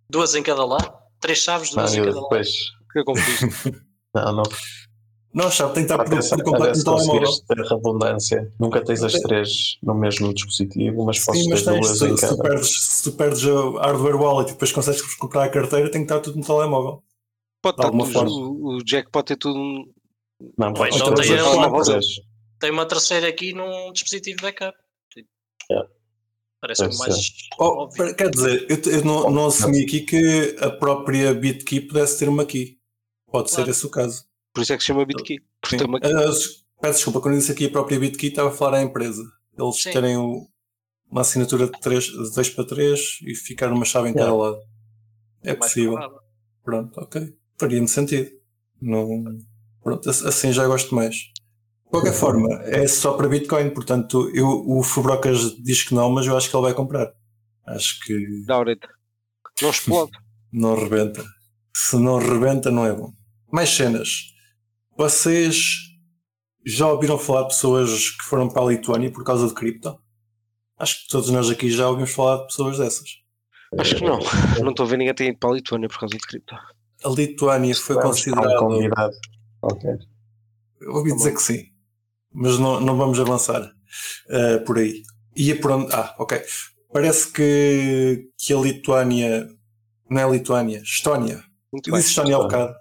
Duas em cada lado? Três chaves, duas não, em cada depois... lado? Fiquei confuso. não, não. Não, chave tem que estar por, por completo no telemóvel. ter redundância. Nunca tens as três no mesmo dispositivo, mas podes ter duas se, em se, cada. Tu perdes, se tu perdes a hardware wallet e depois consegues comprar a carteira, tem que estar tudo no telemóvel. Pode estar tudo, forma. o Jack pode ter tudo. Não, pode então tem, uma, tem uma terceira aqui num dispositivo backup. Yeah. Parece mais. Oh, quer dizer, eu, eu não, não assumi aqui que a própria BitKey pudesse ter uma key. Pode claro. ser esse o caso. Por isso é que se chama BitKey. Uh, peço desculpa, quando eu disse aqui a própria BitKey, estava a falar à empresa. Eles Sim. terem o, uma assinatura de 3, de 2 para 3 e ficar uma chave em cada lado. É, é possível. Pronto, ok. Faria-me sentido. Não... Pronto, assim já gosto mais. De qualquer forma, é só para Bitcoin, portanto, eu, o Fubrocas diz que não, mas eu acho que ele vai comprar. Acho que. Dá Não explode. não rebenta. Se não rebenta, não é bom. Mais cenas. Vocês já ouviram falar de pessoas que foram para a Lituânia por causa de cripto? Acho que todos nós aqui já ouvimos falar de pessoas dessas. Acho que não. Não estou a ver ninguém ter ido para a Lituânia por causa de cripto. A Lituânia foi considerada. Convidado. Ok. Eu ouvi dizer que sim. Mas não, não vamos avançar uh, por aí. Ia por onde. Ah, ok. Parece que, que a Lituânia. Não é a Lituânia, Estónia. Muito Eu disse Estónia há bocado.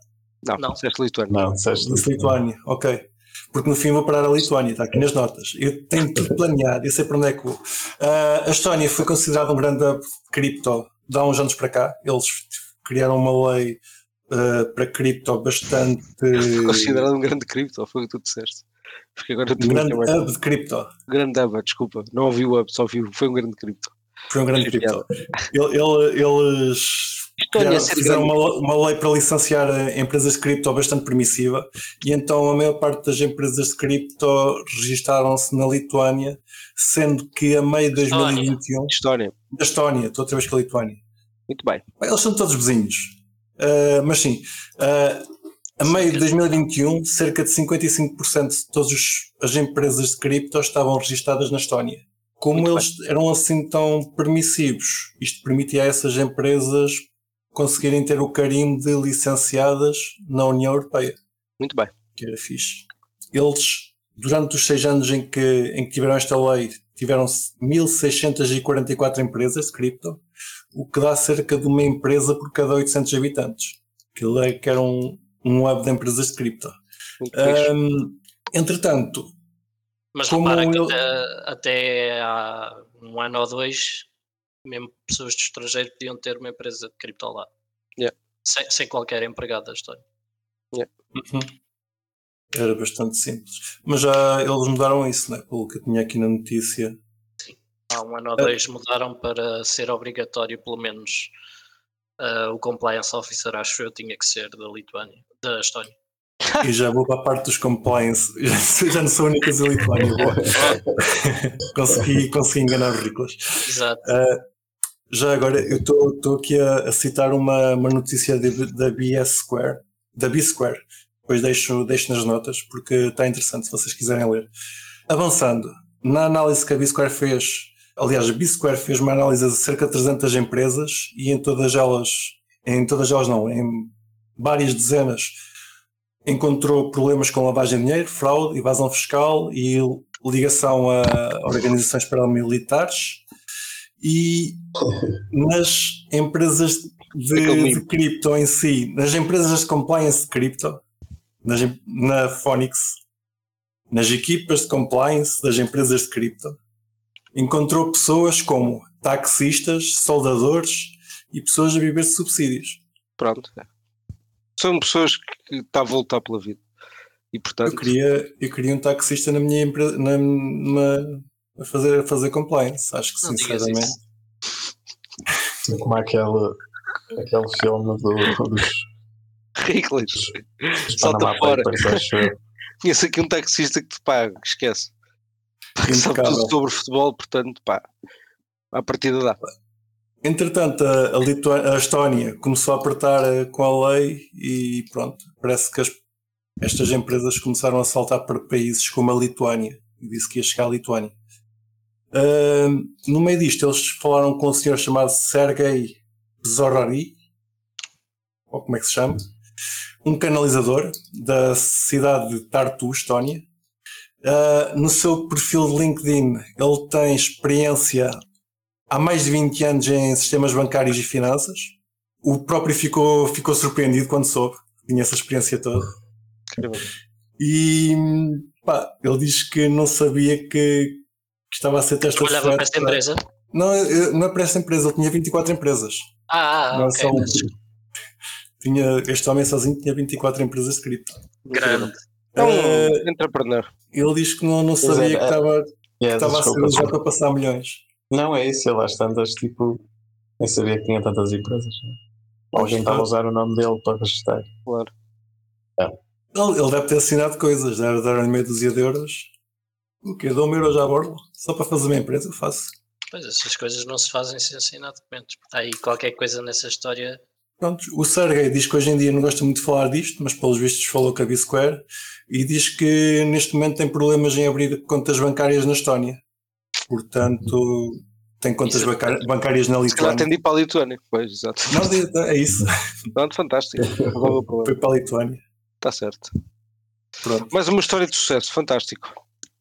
Não, não. disseste Lituânia. Não, disseste Lituânia. Ok. Porque no fim vou parar a Lituânia, está aqui nas notas. Eu tenho tudo planeado, eu sei para onde é que vou. Uh, a Estónia foi considerada um grande hub de cripto de há uns anos para cá. Eles criaram uma lei uh, para cripto bastante. Foi considerado um grande cripto, foi o que tu disseste. Porque agora um grande hub de cripto. Grande hub, desculpa. Não ouvi o hub, só ouvi. Foi um grande cripto. Foi um grande cripto. Eles fizeram uma, uma, lei para licenciar eh, empresas de cripto bastante permissiva e então a maior parte das empresas de cripto registaram-se na Lituânia, sendo que a meio de 2021. Estónia. Da Estónia, estou outra vez com a Lituânia. Muito bem. Eles são todos vizinhos. Uh, mas sim, uh, a meio de 2021, cerca de 55% de todas as empresas de cripto estavam registadas na Estónia. Como Muito eles bem. eram assim tão permissivos, isto permitia a essas empresas conseguirem ter o carimbo de licenciadas na União Europeia. Muito bem. Que era fixe. Eles, durante os seis anos em que, em que tiveram esta lei, tiveram 1.644 empresas de cripto, o que dá cerca de uma empresa por cada 800 habitantes. Aquilo é que era um, um hub de empresas de cripto. Um, entretanto, mas repara que eu... até, até há um ano ou dois mesmo pessoas do estrangeiro podiam ter uma empresa de cripto lá. Yeah. Sem, sem qualquer empregado da história. Yeah. Uhum. Era bastante simples. Mas já eles mudaram isso, né? Pelo que eu tinha aqui na notícia. Sim. Há um ano ou dois é. mudaram para ser obrigatório, pelo menos, uh, o compliance officer, acho eu, tinha que ser da Lituânia, da Estónia. E já vou para a parte dos compliance. Já, já não sou a única da Lituânia. consegui, consegui enganar os ricos. Exato. Uh, já agora, eu estou aqui a, a, citar uma, uma notícia de, da BS Square, da B Square, depois deixo, deixo nas notas, porque está interessante se vocês quiserem ler. Avançando, na análise que a B Square fez, aliás, a B Square fez uma análise de cerca de 300 empresas e em todas elas, em todas elas não, em várias dezenas, encontrou problemas com lavagem de dinheiro, fraude, evasão fiscal e ligação a organizações paramilitares e nas empresas de, de cripto em si, nas empresas de compliance de cripto, nas, na Phoenix, nas equipas de compliance das empresas de cripto, encontrou pessoas como taxistas, soldadores e pessoas a viver de subsídios. Pronto. São pessoas que estão a voltar pela vida. E portanto. Eu queria, eu queria um taxista na minha empresa, na, na, a fazer, a fazer compliance. Acho que sinceramente. Como aquele, aquele filme do, dos. Rickless. Salta fora. Conheço aqui um taxista que te paga, esquece. Que sabe tudo sobre futebol, portanto, pá, a partida dá. Entretanto, a, a, Estónia começou a apertar eh, com a lei e pronto, parece que as, estas empresas começaram a saltar para países como a Lituânia e disse que ia chegar à Lituânia. Uh, no meio disto, eles falaram com um senhor chamado Sergei Zorari, ou como é que se chama, um canalizador da cidade de Tartu, Estónia. Uh, no seu perfil de LinkedIn, ele tem experiência há mais de 20 anos em sistemas bancários e finanças. O próprio ficou, ficou surpreendido quando soube, tinha essa experiência toda. E pá, ele diz que não sabia que, que estava a ser testado. Trabalhava para esta empresa? Não, não é para esta empresa, ele tinha 24 empresas. Ah, não ok. Um, tinha, este homem sozinho tinha 24 empresas de cripto. Grande. É um uh, entrepreneur. Ele diz que não, não sabia é, que estava, que estava a ser usado para passar milhões. Não, é isso, ele às tantas, tipo, nem sabia que tinha tantas empresas. Alguém estava a usar o nome dele para registrar. Claro. É. Ele, ele deve ter assinado coisas, deve dar meia dúzia de euros. O quê? Dou-me euros à borda? Só para fazer uma empresa, eu faço. Pois, essas coisas não se fazem sem assinar documentos. Está aí qualquer coisa nessa história. Pronto, o Sergey diz que hoje em dia não gosta muito de falar disto, mas pelos vistos falou com a B-Square e diz que neste momento tem problemas em abrir contas bancárias na Estónia. Portanto, tem contas é bancárias na Lituânia. Se calhar tem de ir para a Lituânia, pois, exato. Não, é isso. Pronto, fantástico. Foi para a Lituânia. Está certo. Pronto. Mais uma história de sucesso, fantástico.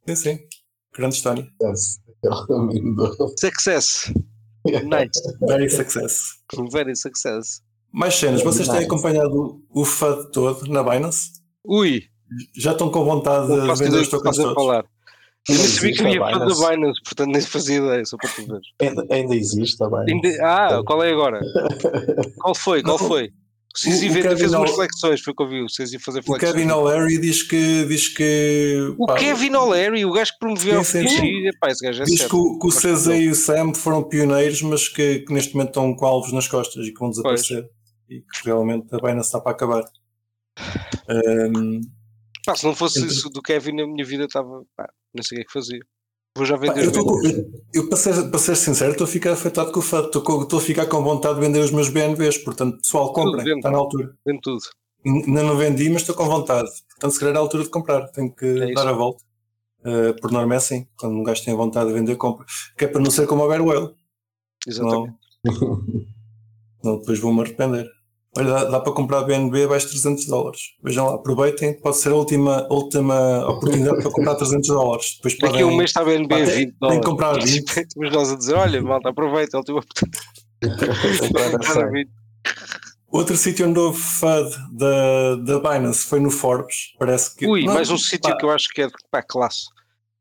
Sim, sim. Grande história. Success. Nice. Very success. Very success. Mais cenas, vocês têm acompanhado o FUD todo na Binance? Ui! Já estão com vontade de vender os tokens todos? Falar. Eu nem sabia que havia FUD da Binance, portanto nem fazia ideia, só para tu ver. Ainda, ainda existe a Binance. Ah, qual é agora? qual foi? Qual foi? Sisi fez umas flexões, foi o que eu vi. O Sisi fazer flexões. O Kevin O'Leary diz que. Diz que o pá, Kevin O'Leary, o gajo que promoveu esse gajo é Diz certo. que, o, que o CZ e o Sam foram pioneiros, mas que, que, neste momento estão com alvos nas costas e que vão desaparecer. Pois. E que realmente a Binance está para acabar. Um, pá, se não fosse então, isso do Kevin, a minha vida estava. Pá, não sei o que é que fazia. Vou já vender. eu, tô, eu, eu para, ser, para ser sincero, estou a ficar afetado com o fato. Estou, a ficar com vontade de vender os meus BNBs. Portanto, pessoal, comprem. Está na altura. Vendo tudo. Ainda não vendi, mas estou com vontade. Portanto, se calhar é a altura de comprar. Tenho que é dar a volta. Uh, por norma é assim. Quando um gajo tem vontade de vender, compra. Que é para não ser como a Bear Exatamente. Não, não depois vou-me arrepender. Olha, dá, dá, para comprar BNB abaixo de 300 dólares. Vejam lá, aproveitem, pode ser a última, a última oportunidade para comprar 300 dólares. Depois Daqui podem, um mês está BNB a 20 dólares. Tem que comprar 20. Mas nós a dizer, olha, malta, aproveita, a última oportunidade. Outro sítio onde houve FUD da, da Binance foi no Forbes. Parece que. Ui, não, mais um sítio que eu acho que é de pá, classe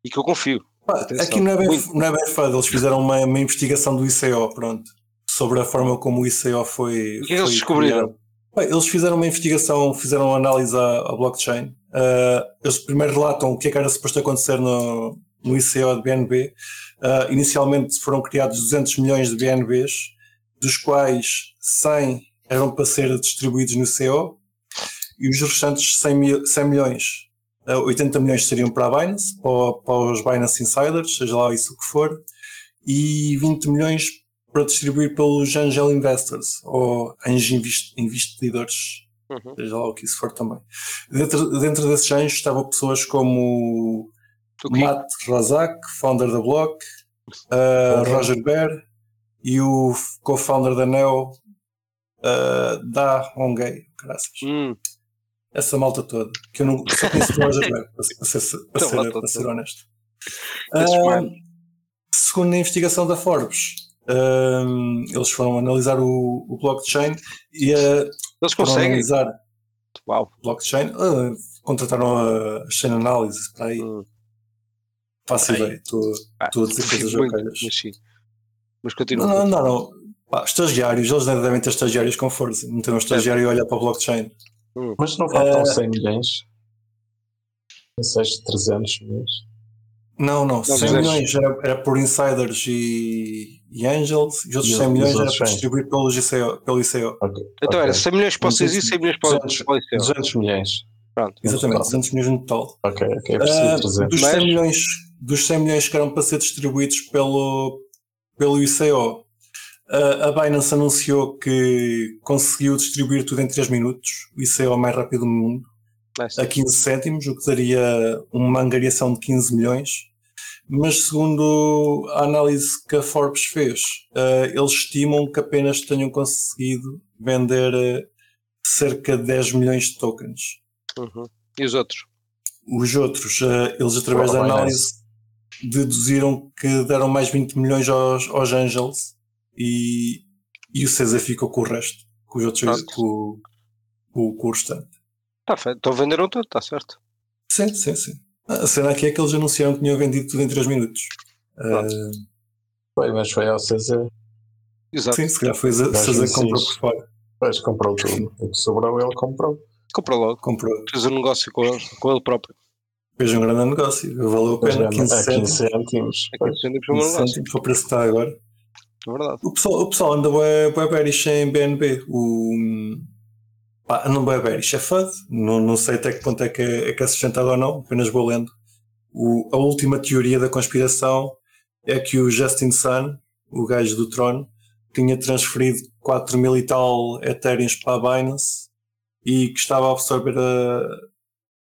e que eu confio. Pá, aqui não é, bem, não é bem FUD, eles fizeram uma, uma investigação do ICO, pronto sobre a forma como o ICO foi. O que é que eles descobriram? Bem, eles fizeram uma investigação, fizeram uma análise à, à blockchain. Uh, eles primeiro relatam o que é que era suposto acontecer no, no ICO de BNB. Uh, inicialmente foram criados 200 milhões de BNBs, dos quais 100 eram para ser distribuídos no ICO e os restantes 100, mil, 100 milhões, uh, ah, 80 milhões seriam para a Binance, para, para os Binance Insiders, seja lá isso que for, e 20 milhões para distribuir pelos angel investors ou anjos investidores, uhum. seja lá o que isso for também. Dentro, dentro desses anjos estavam pessoas como okay. Matt Razak, founder da Block, uh, uhum. Roger Bear e o co-founder da Neo, uh, Da Hongay, graças. Uhum. Essa malta toda, que eu não só conheço o Roger Bear, para, para, ser, para, ser, para ser honesto. Uh, segundo a investigação da Forbes, um, eles foram analisar o, o blockchain e uh, eles conseguem analisar Uau. blockchain, uh, contrataram a chain analysis para aí. Hum. Faço ideia, estou ah, a dizer coisas. Mas, mas continua. Não, não, não. Pá, estagiários, eles devem ter estagiários com força. Não tem um estagiário é. a olhar para o blockchain. Hum. Mas não faltam uh, 100 milhões? Não sei, 300 milhões? Não, não, 100 milhões era, era por insiders e, e angels e os outros 100 milhões era para distribuir pelo ICO. Pelo ICO. Okay. Então era 100 milhões para vocês e 100 milhões para, 200, para o ICO. 200 milhões. Pronto. Exatamente, 200 milhões no total. Ok, ok, uh, dos, 100 milhões, dos 100 milhões que eram para ser distribuídos pelo, pelo ICO, uh, a Binance anunciou que conseguiu distribuir tudo em 3 minutos, o ICO mais rápido do mundo, nice. a 15 cêntimos, o que daria uma angariação de 15 milhões mas segundo a análise que a Forbes fez, uh, eles estimam que apenas tenham conseguido vender uh, cerca de 10 milhões de tokens. Uhum. E os outros? Os outros, uh, eles através da análise deduziram que deram mais 20 milhões aos, aos Angels e, e o César ficou com o resto, com os outros, com, com, com o restante. Está feito, então venderam tudo, está certo. Sim, sim, sim. A cena aqui é que eles anunciaram que tinham vendido tudo em 3 minutos. Uh... Foi, mas foi ao César. Exato. Sim, se calhar foi o César que comprou por fora. Pois comprou tudo. O que sobrou ele comprou. Comprou logo. Comprou. Fez um negócio com ele, com ele próprio. Fez um grande negócio. Valeu a pena. 15 é, cêntimos. 15 cêntimos. 15 cêntimos para o preço que está agora. É verdade. O pessoal, o pessoal anda bem, bem bearish em BNB. O, pá, não bem bearish, é FUD. Não, não sei até que ponto é que é, é, que é sustentado ou não. Apenas vou lendo. O, a última teoria da conspiração é que o Justin Sun, o gajo do trono, tinha transferido 4 mil e tal Ethereums para a Binance e que estava a absorver a.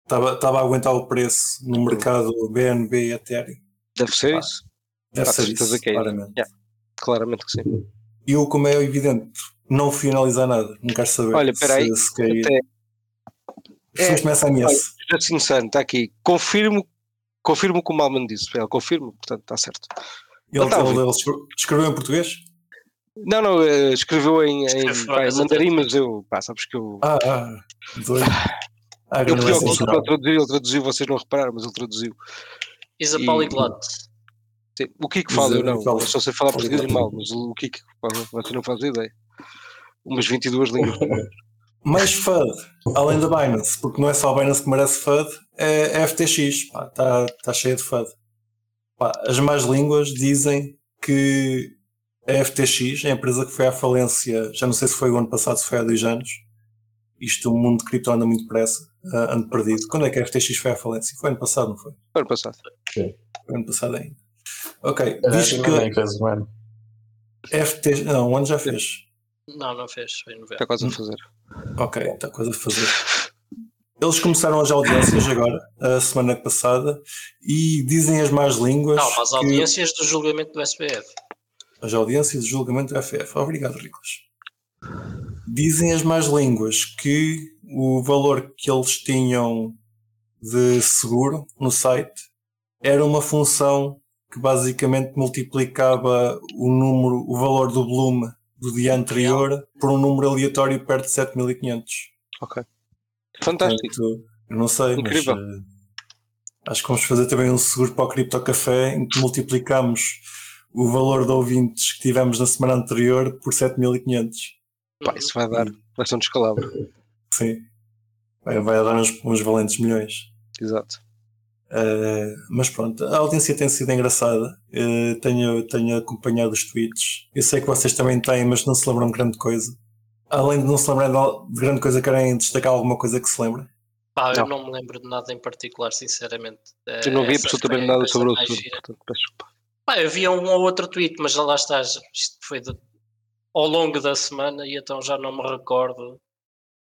Estava, estava a aguentar o preço no mercado BNB Ethereum. Deve ser isso. Deve ser isso, é claramente. Yeah. Claramente que sim. E eu, como é evidente, não fui analisar nada. Não quero saber Olha, peraí. Se, se cair. Até... É, começa a MS. Assim, está aqui. Confirmo, confirmo o que o Malman disse. Ele confirmo, portanto está certo. Ele, ele, ele, ele escreveu em português? Não, não, eh, escreveu em, em pá, mandarim, mas eu, pá, sabes que eu. Ah, ah, doido. Ah, eu pedi ao para traduzir, ele traduziu, vocês não repararam, mas ele traduziu. Is a polyglot. Sim, o que é que fala? Eu não, eu só sei falar português e mal, mas o que é? Você não faz ideia. Umas 22 línguas. Mais FUD, além da Binance, porque não é só a Binance que merece FUD, é a FTX, está tá cheia de FUD. Pá, as más línguas dizem que a FTX, a empresa que foi à falência, já não sei se foi o ano passado, se foi há dois anos. Isto, o mundo de cripto anda muito depressa, uh, ando perdido. Quando é que a FTX foi à falência? Foi ano passado, não foi? Foi ano passado. Sim. Foi ano passado ainda. Ok, diz que. Um ano. FTX, não, um ano já fez. Não, não fez, foi em novembro. Está quase a fazer. Ok, está quase a fazer. Eles começaram as audiências agora, a semana passada, e dizem as más línguas. Não, as audiências do julgamento do SPF as audiências de julgamento da FF. Obrigado, Ricos. Dizem as más línguas que o valor que eles tinham de seguro no site era uma função que basicamente multiplicava o número, o valor do volume do dia anterior por um número aleatório perto de 7500. Ok. Fantástico. Portanto, eu não sei, Incrível. mas uh, acho que vamos fazer também um seguro para o Cripto Café em que multiplicamos o valor de ouvintes que tivemos na semana anterior por 7500. Pá, isso vai dar, vai ser um descalabro. Sim, vai, vai dar uns, uns valentes milhões. Exato. Uh, mas pronto, a audiência tem sido engraçada. Uh, tenho, tenho acompanhado os tweets. Eu sei que vocês também têm, mas não se lembram de grande coisa. Além de não se lembrarem de grande coisa, querem destacar alguma coisa que se lembre? Pá, eu não me lembro de nada em particular, sinceramente. Eu não vi absolutamente nada sobre o assunto, portanto peço desculpa. Pá, havia um ou outro tweet, mas já lá estás. Isto foi de, ao longo da semana e então já não me recordo.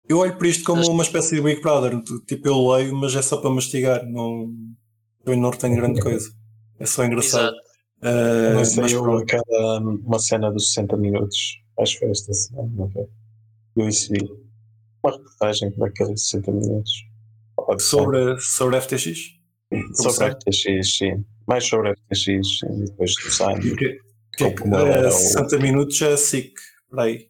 Eu olho para isto como uma espécie de Big Brother. Tipo, eu leio, mas é só para mastigar. Não, eu não retenho grande coisa. É só engraçado. Uh, mas eu aquela uma cena dos 60 minutos. Acho que foi esta semana, não foi? Eu isso vi. Uma reportagem daqueles 60 minutos. Sobre, sobre a FTX? Sobre a FTX, sim mais sobre a FTX e depois do Sign. Que, que, é, 60 o... minutos é SIC, por aí.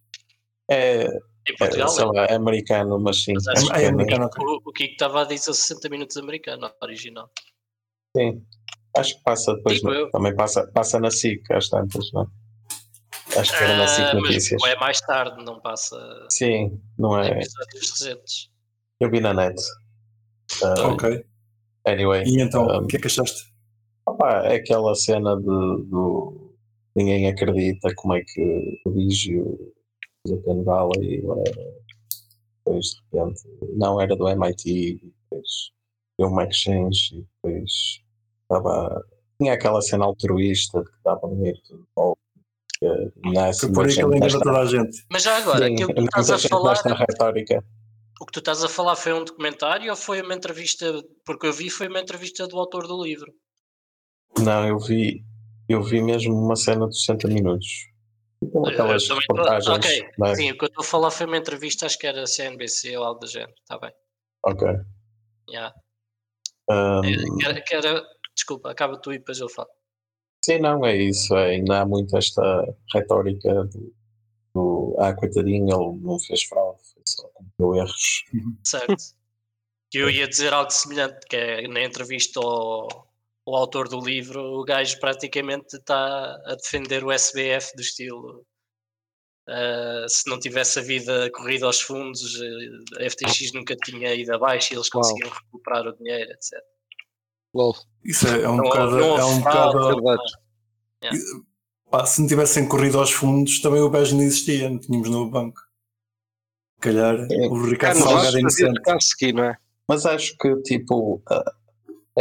É, é, sei lá, é americano, mas sim. Mas é, é americano, o, o que estava a dizer 60 minutos americano, original. Sim, acho que passa depois, também passa, passa na SIC às tantas, não é? Acho que era na SIC ah, Notícias. Mas é mais tarde, não passa. Sim, não é. Episódios recentes. Eu vi na net. Uh, ok. Anyway. E então, um, o que é que achaste? Opa, é aquela cena de, do ninguém acredita como é que o Digio a Pen Valley depois de repente não era do MIT depois deu uma exchange e depois estava tinha aquela cena altruísta que dava dinheiro ao que por aí que ele engana toda a gente mas já agora Sim, aquilo que tu estás a falar retórica o que tu estás a falar foi um documentário ou foi uma entrevista porque eu vi foi uma entrevista do autor do livro não, eu vi, eu vi mesmo uma cena de 60 minutos. Com aquelas reportagens. Ok, é? sim, o que eu estou a falar foi uma entrevista, acho que era CNBC ou algo do género, está bem. Ok. Yeah. Um... Era, desculpa, acaba tu e depois eu falo. Sim, não, é isso. É, ainda há muito esta retórica do, do ah, coitadinho, ele não fez fraude, só cometeu erros. Certo. eu ia dizer algo semelhante, que é na entrevista ao, ao autor do livro, o gajo praticamente está a defender o SBF do estilo. Uh, se não tivesse a vida corrida aos fundos, eh, a FTX nunca tinha ido abaixo e eles conseguiram recuperar o dinheiro, etc. Isso é, é um bocado. É um bocado é. Pá, se não tivessem corrido aos fundos, também o BES não existia, não tínhamos no banco. Se calhar é. o Ricardo Salgado é inocente. Não é? Mas acho que tipo a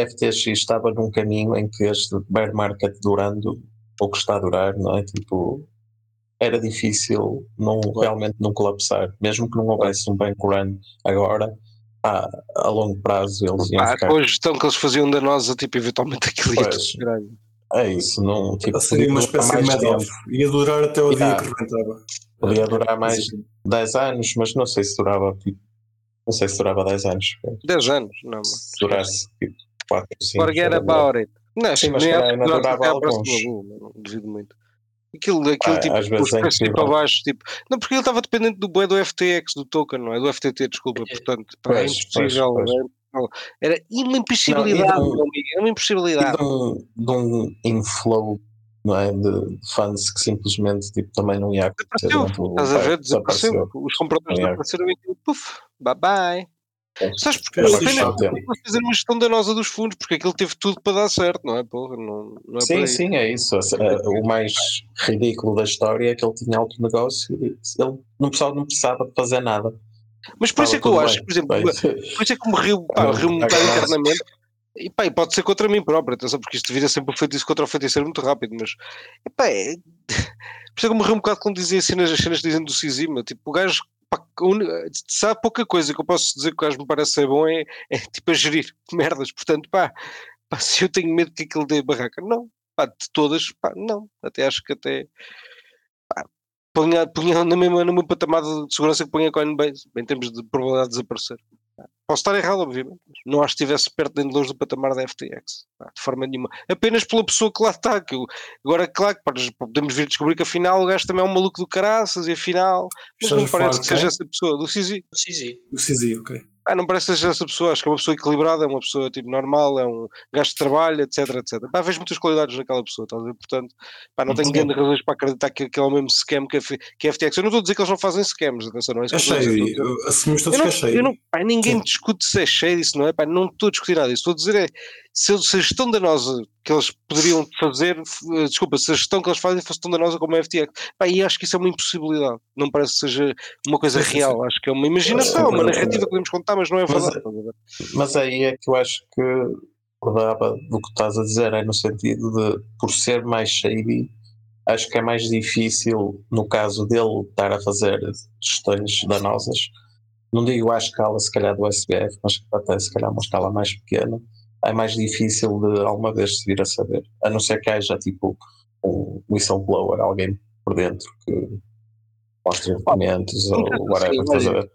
FTX estava num caminho em que este bear market durando ou que está a durar, não é? Tipo, era difícil não, realmente não colapsar, mesmo que não houvesse um bank run agora, a, a longo prazo eles iam ah, ficar... Com a gestão que eles faziam da nossa, tipo, eventualmente aquilo ia pois, É isso, não, tipo, seria uma espécie de média ia durar até o dia que rebentava. Podia durar mais 10 anos, mas não sei se durava tipo não sei se durava 10 anos. 10 anos, não. Se durasse tipo 4 ou 5. Forget about it. Não, sim, mas nem não durava alguns. Não duvido muito. Aquilo, aquilo ah, tipo, às vezes é tipo abaixo, tipo, não, porque ele estava dependente do do FTX, do token, não é? Do FTT, desculpa, é, portanto, pois, é impossível. Pois, pois. Era uma impossibilidade, não, era uma impossibilidade. De um, de um inflow não é? De funds que simplesmente tipo, também não ia acontecer. Desapareceu, estás a ver? Desapareceu. Os compradores desapareceram e puf, bye bye. Sabes porque é pena fazer uma gestão danosa dos fundos, porque aquilo teve tudo para dar certo, não é? Porra, não, não é sim, sim, é isso. O mais ridículo da história é que ele tinha alto negócio e ele não precisava, não precisava de fazer nada. Mas por isso é que eu acho, por exemplo, por isso é que me riu, pá, um bocado internamente. E pá, e pode ser contra mim próprio, atenção, porque isto vira sempre o feitiço contra o feiticeiro muito rápido, mas e pá, é... por isso é que eu morri um bocado quando dizia cenas, as cenas dizendo do Sisima, tipo, o gajo sabe pouca coisa que eu posso dizer que gajo me parece ser bom é, é tipo a gerir merdas, portanto, pá, pá, se eu tenho medo que aquilo dê barraca, não, pá, de todas, pá, não, até acho que até pá, punha, punha na mesma, no mesmo patamar de segurança que punha a Coinbase, em termos de probabilidade de desaparecer. Posso estar errado, obviamente. Não acho que estivesse perto nem de longe do patamar da FTX. De forma nenhuma. Apenas pela pessoa que lá está. Que eu, agora, claro que podemos vir descobrir que afinal o gajo também é um maluco do caraças e afinal. Mas não parece que seja essa pessoa. Do Cizi. Do Cizi. Do Cizi, ok. Ah, não parece que seja essa pessoa, acho que é uma pessoa equilibrada, é uma pessoa tipo normal, é um gajo de trabalho, etc, etc. Pá, vejo muitas qualidades naquela pessoa, ver? Portanto, pá, não tenho grandes razões para acreditar que aquele é o mesmo scam que a, que a FTX. Eu não estou a dizer que eles não fazem scams, atenção, não é isso é shady, assumimos todos que é shady. Pá, ninguém Sim. discute se é shady, se não é, pá, não estou a discutir nada disso. Estou a dizer é, se, se a gestão danosa que eles poderiam fazer, eh, desculpa, se a gestão que eles fazem fosse tão danosa como a FTX, pá, e acho que isso é uma impossibilidade. Não parece que seja uma coisa real, acho que é uma imaginação, uma narrativa que podemos contar, mas não é verdade. Mas, mas aí é que eu acho que acordava do que estás a dizer, é no sentido de, por ser mais shady, acho que é mais difícil, no caso dele, estar a fazer gestões danosas. Não digo à escala, se calhar, do SBF, mas até se calhar uma escala mais pequena é mais difícil de alguma vez se vir a saber. A não ser que haja tipo um whistleblower, alguém por dentro que mostre documentos ou whatever, ver?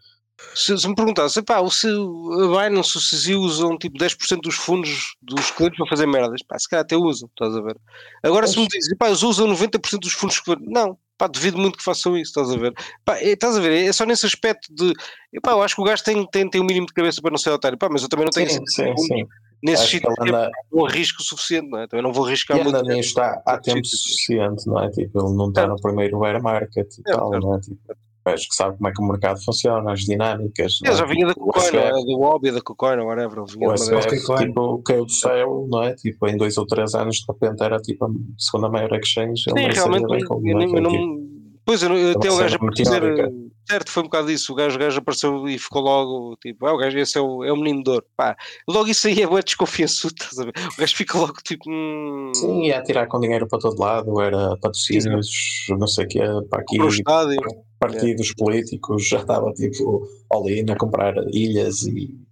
Se, se me perguntasse, pá, se a Binance se se usam tipo 10% dos fundos dos clientes para fazer merdas, pá, se calhar até usam, estás a ver? Agora se me dizem, pá, eles usam 90% dos fundos que não, pá, devido muito que façam isso, estás a ver? Pá, é, estás a ver? É só nesse aspecto de, pá, eu acho que o gajo tem, tem, tem um mínimo de cabeça para não ser otário, pá, mas eu também não tenho sim, sim, sim nesse sítio anda... um risco suficiente, não é? Também não vou arriscar e muito. nisto há, há tempo suficiente, não é? Tipo, ele não está é. no primeiro bear market e é, tal, é. não é? Tipo, acho que sabe como é que o mercado funciona, as dinâmicas. Eu já vinha da Cocoina, é? do hobby da Cocoina, whatever. O SBF, tipo, caiu do céu, não é? Tipo, em dois ou três anos, de repente era tipo a segunda maior exchange. Sim, realmente, eu, eu, não, tipo, Pois, eu, eu até o gajo aparecer, certo, foi um bocado isso, o gajo, o gajo apareceu e ficou logo, tipo, ah, o gajo, esse é o, é o menino de ouro, pá, logo isso aí é bué desconfiançudo, estás a ver, o gajo fica logo, tipo, hum... Sim, ia tirar com dinheiro para todo lado, era patrocínios, não sei o que, para aqui, partidos é. políticos, já estava, tipo, ali a comprar ilhas e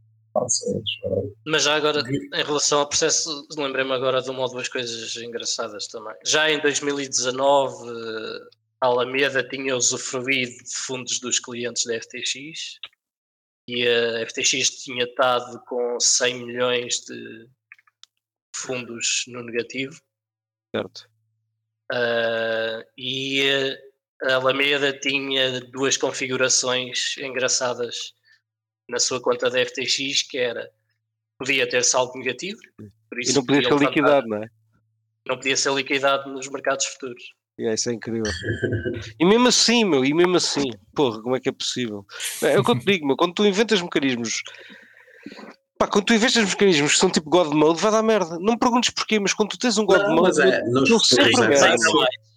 mas já agora, em relação ao processo, lembrei-me agora de uma ou duas coisas engraçadas também. Já em 2019 a Alameda tinha usufruído de fundos dos clientes da FTX e a FTX tinha estado com 100 milhões de fundos no negativo. Certo. Uh, e a Alameda tinha duas configurações engraçadas na sua conta da FTX, que era podia ter saldo negativo, e não podia ser liquidado, não é? Não podia ser liquidado nos mercados futuros. Yeah, isso é incrível. e mesmo assim, meu, e mesmo assim, porra, como é que é possível? É o que eu te digo, meu, quando tu inventas mecanismos, pá, quando tu inventas mecanismos que são tipo God Mode, vai dar merda. Não me perguntes porquê, mas quando tu tens um God não, Mode, é, nos não sempre é merda.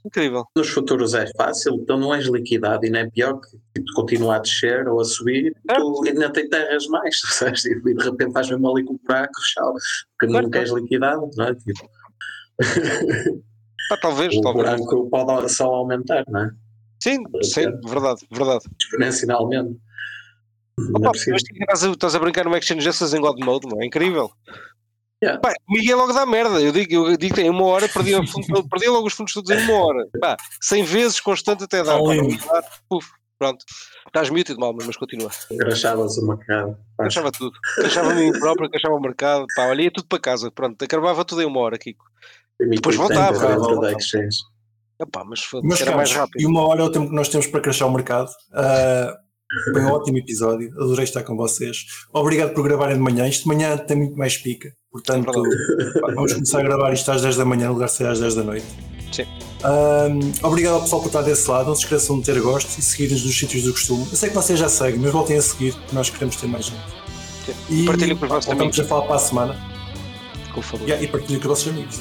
Incrível. Nos futuros é fácil, então não és liquidado e não é pior que tipo, continuar a descer ou a subir, é. tu ainda tem terras mais, sabes? E de repente vais mesmo ali comprar, porque não queres liquidado, não é? Tipo. Ah, talvez, o talvez. branco pode só aumentar, não é? Sim, sim, verdade, verdade. Exponencialmente. Opa, mas estás, a, estás a brincar no Exchange Justice em God Mode, não é? Incrível. Yeah. Pá, Miguel logo dá merda. Eu digo, eu digo que em uma hora perdi, perdi logo os fundos todos em uma hora. Pá, 100 vezes constante até dar. Puf, pronto. Estás muted, mal, mas continua. Crachavas o mercado. Crachava tudo. Crachava a mim próprio, crachava o mercado. Pá, olha, ia tudo para casa. Pronto, acabava tudo em uma hora, Kiko. Depois voltava. Epá, mas mas, era mais rápido. E uma hora é o tempo que nós temos para crescer o mercado. Uh, foi um ótimo episódio, adorei estar com vocês. Obrigado por gravarem de manhã. Isto de manhã tem muito mais pica, portanto, é vamos começar a gravar isto às 10 da manhã, no lugar de ser às 10 da noite. Sim. Um, obrigado ao pessoal por estar desse lado. Não se esqueçam de ter gosto e seguir-nos nos sítios do costume. Eu sei que vocês já seguem, mas voltem a seguir, porque nós queremos ter mais gente. Sim. E partilhem com os vossos amigos. Vamos a falar para a semana. Com favor. Yeah, e partilhem com os vossos amigos.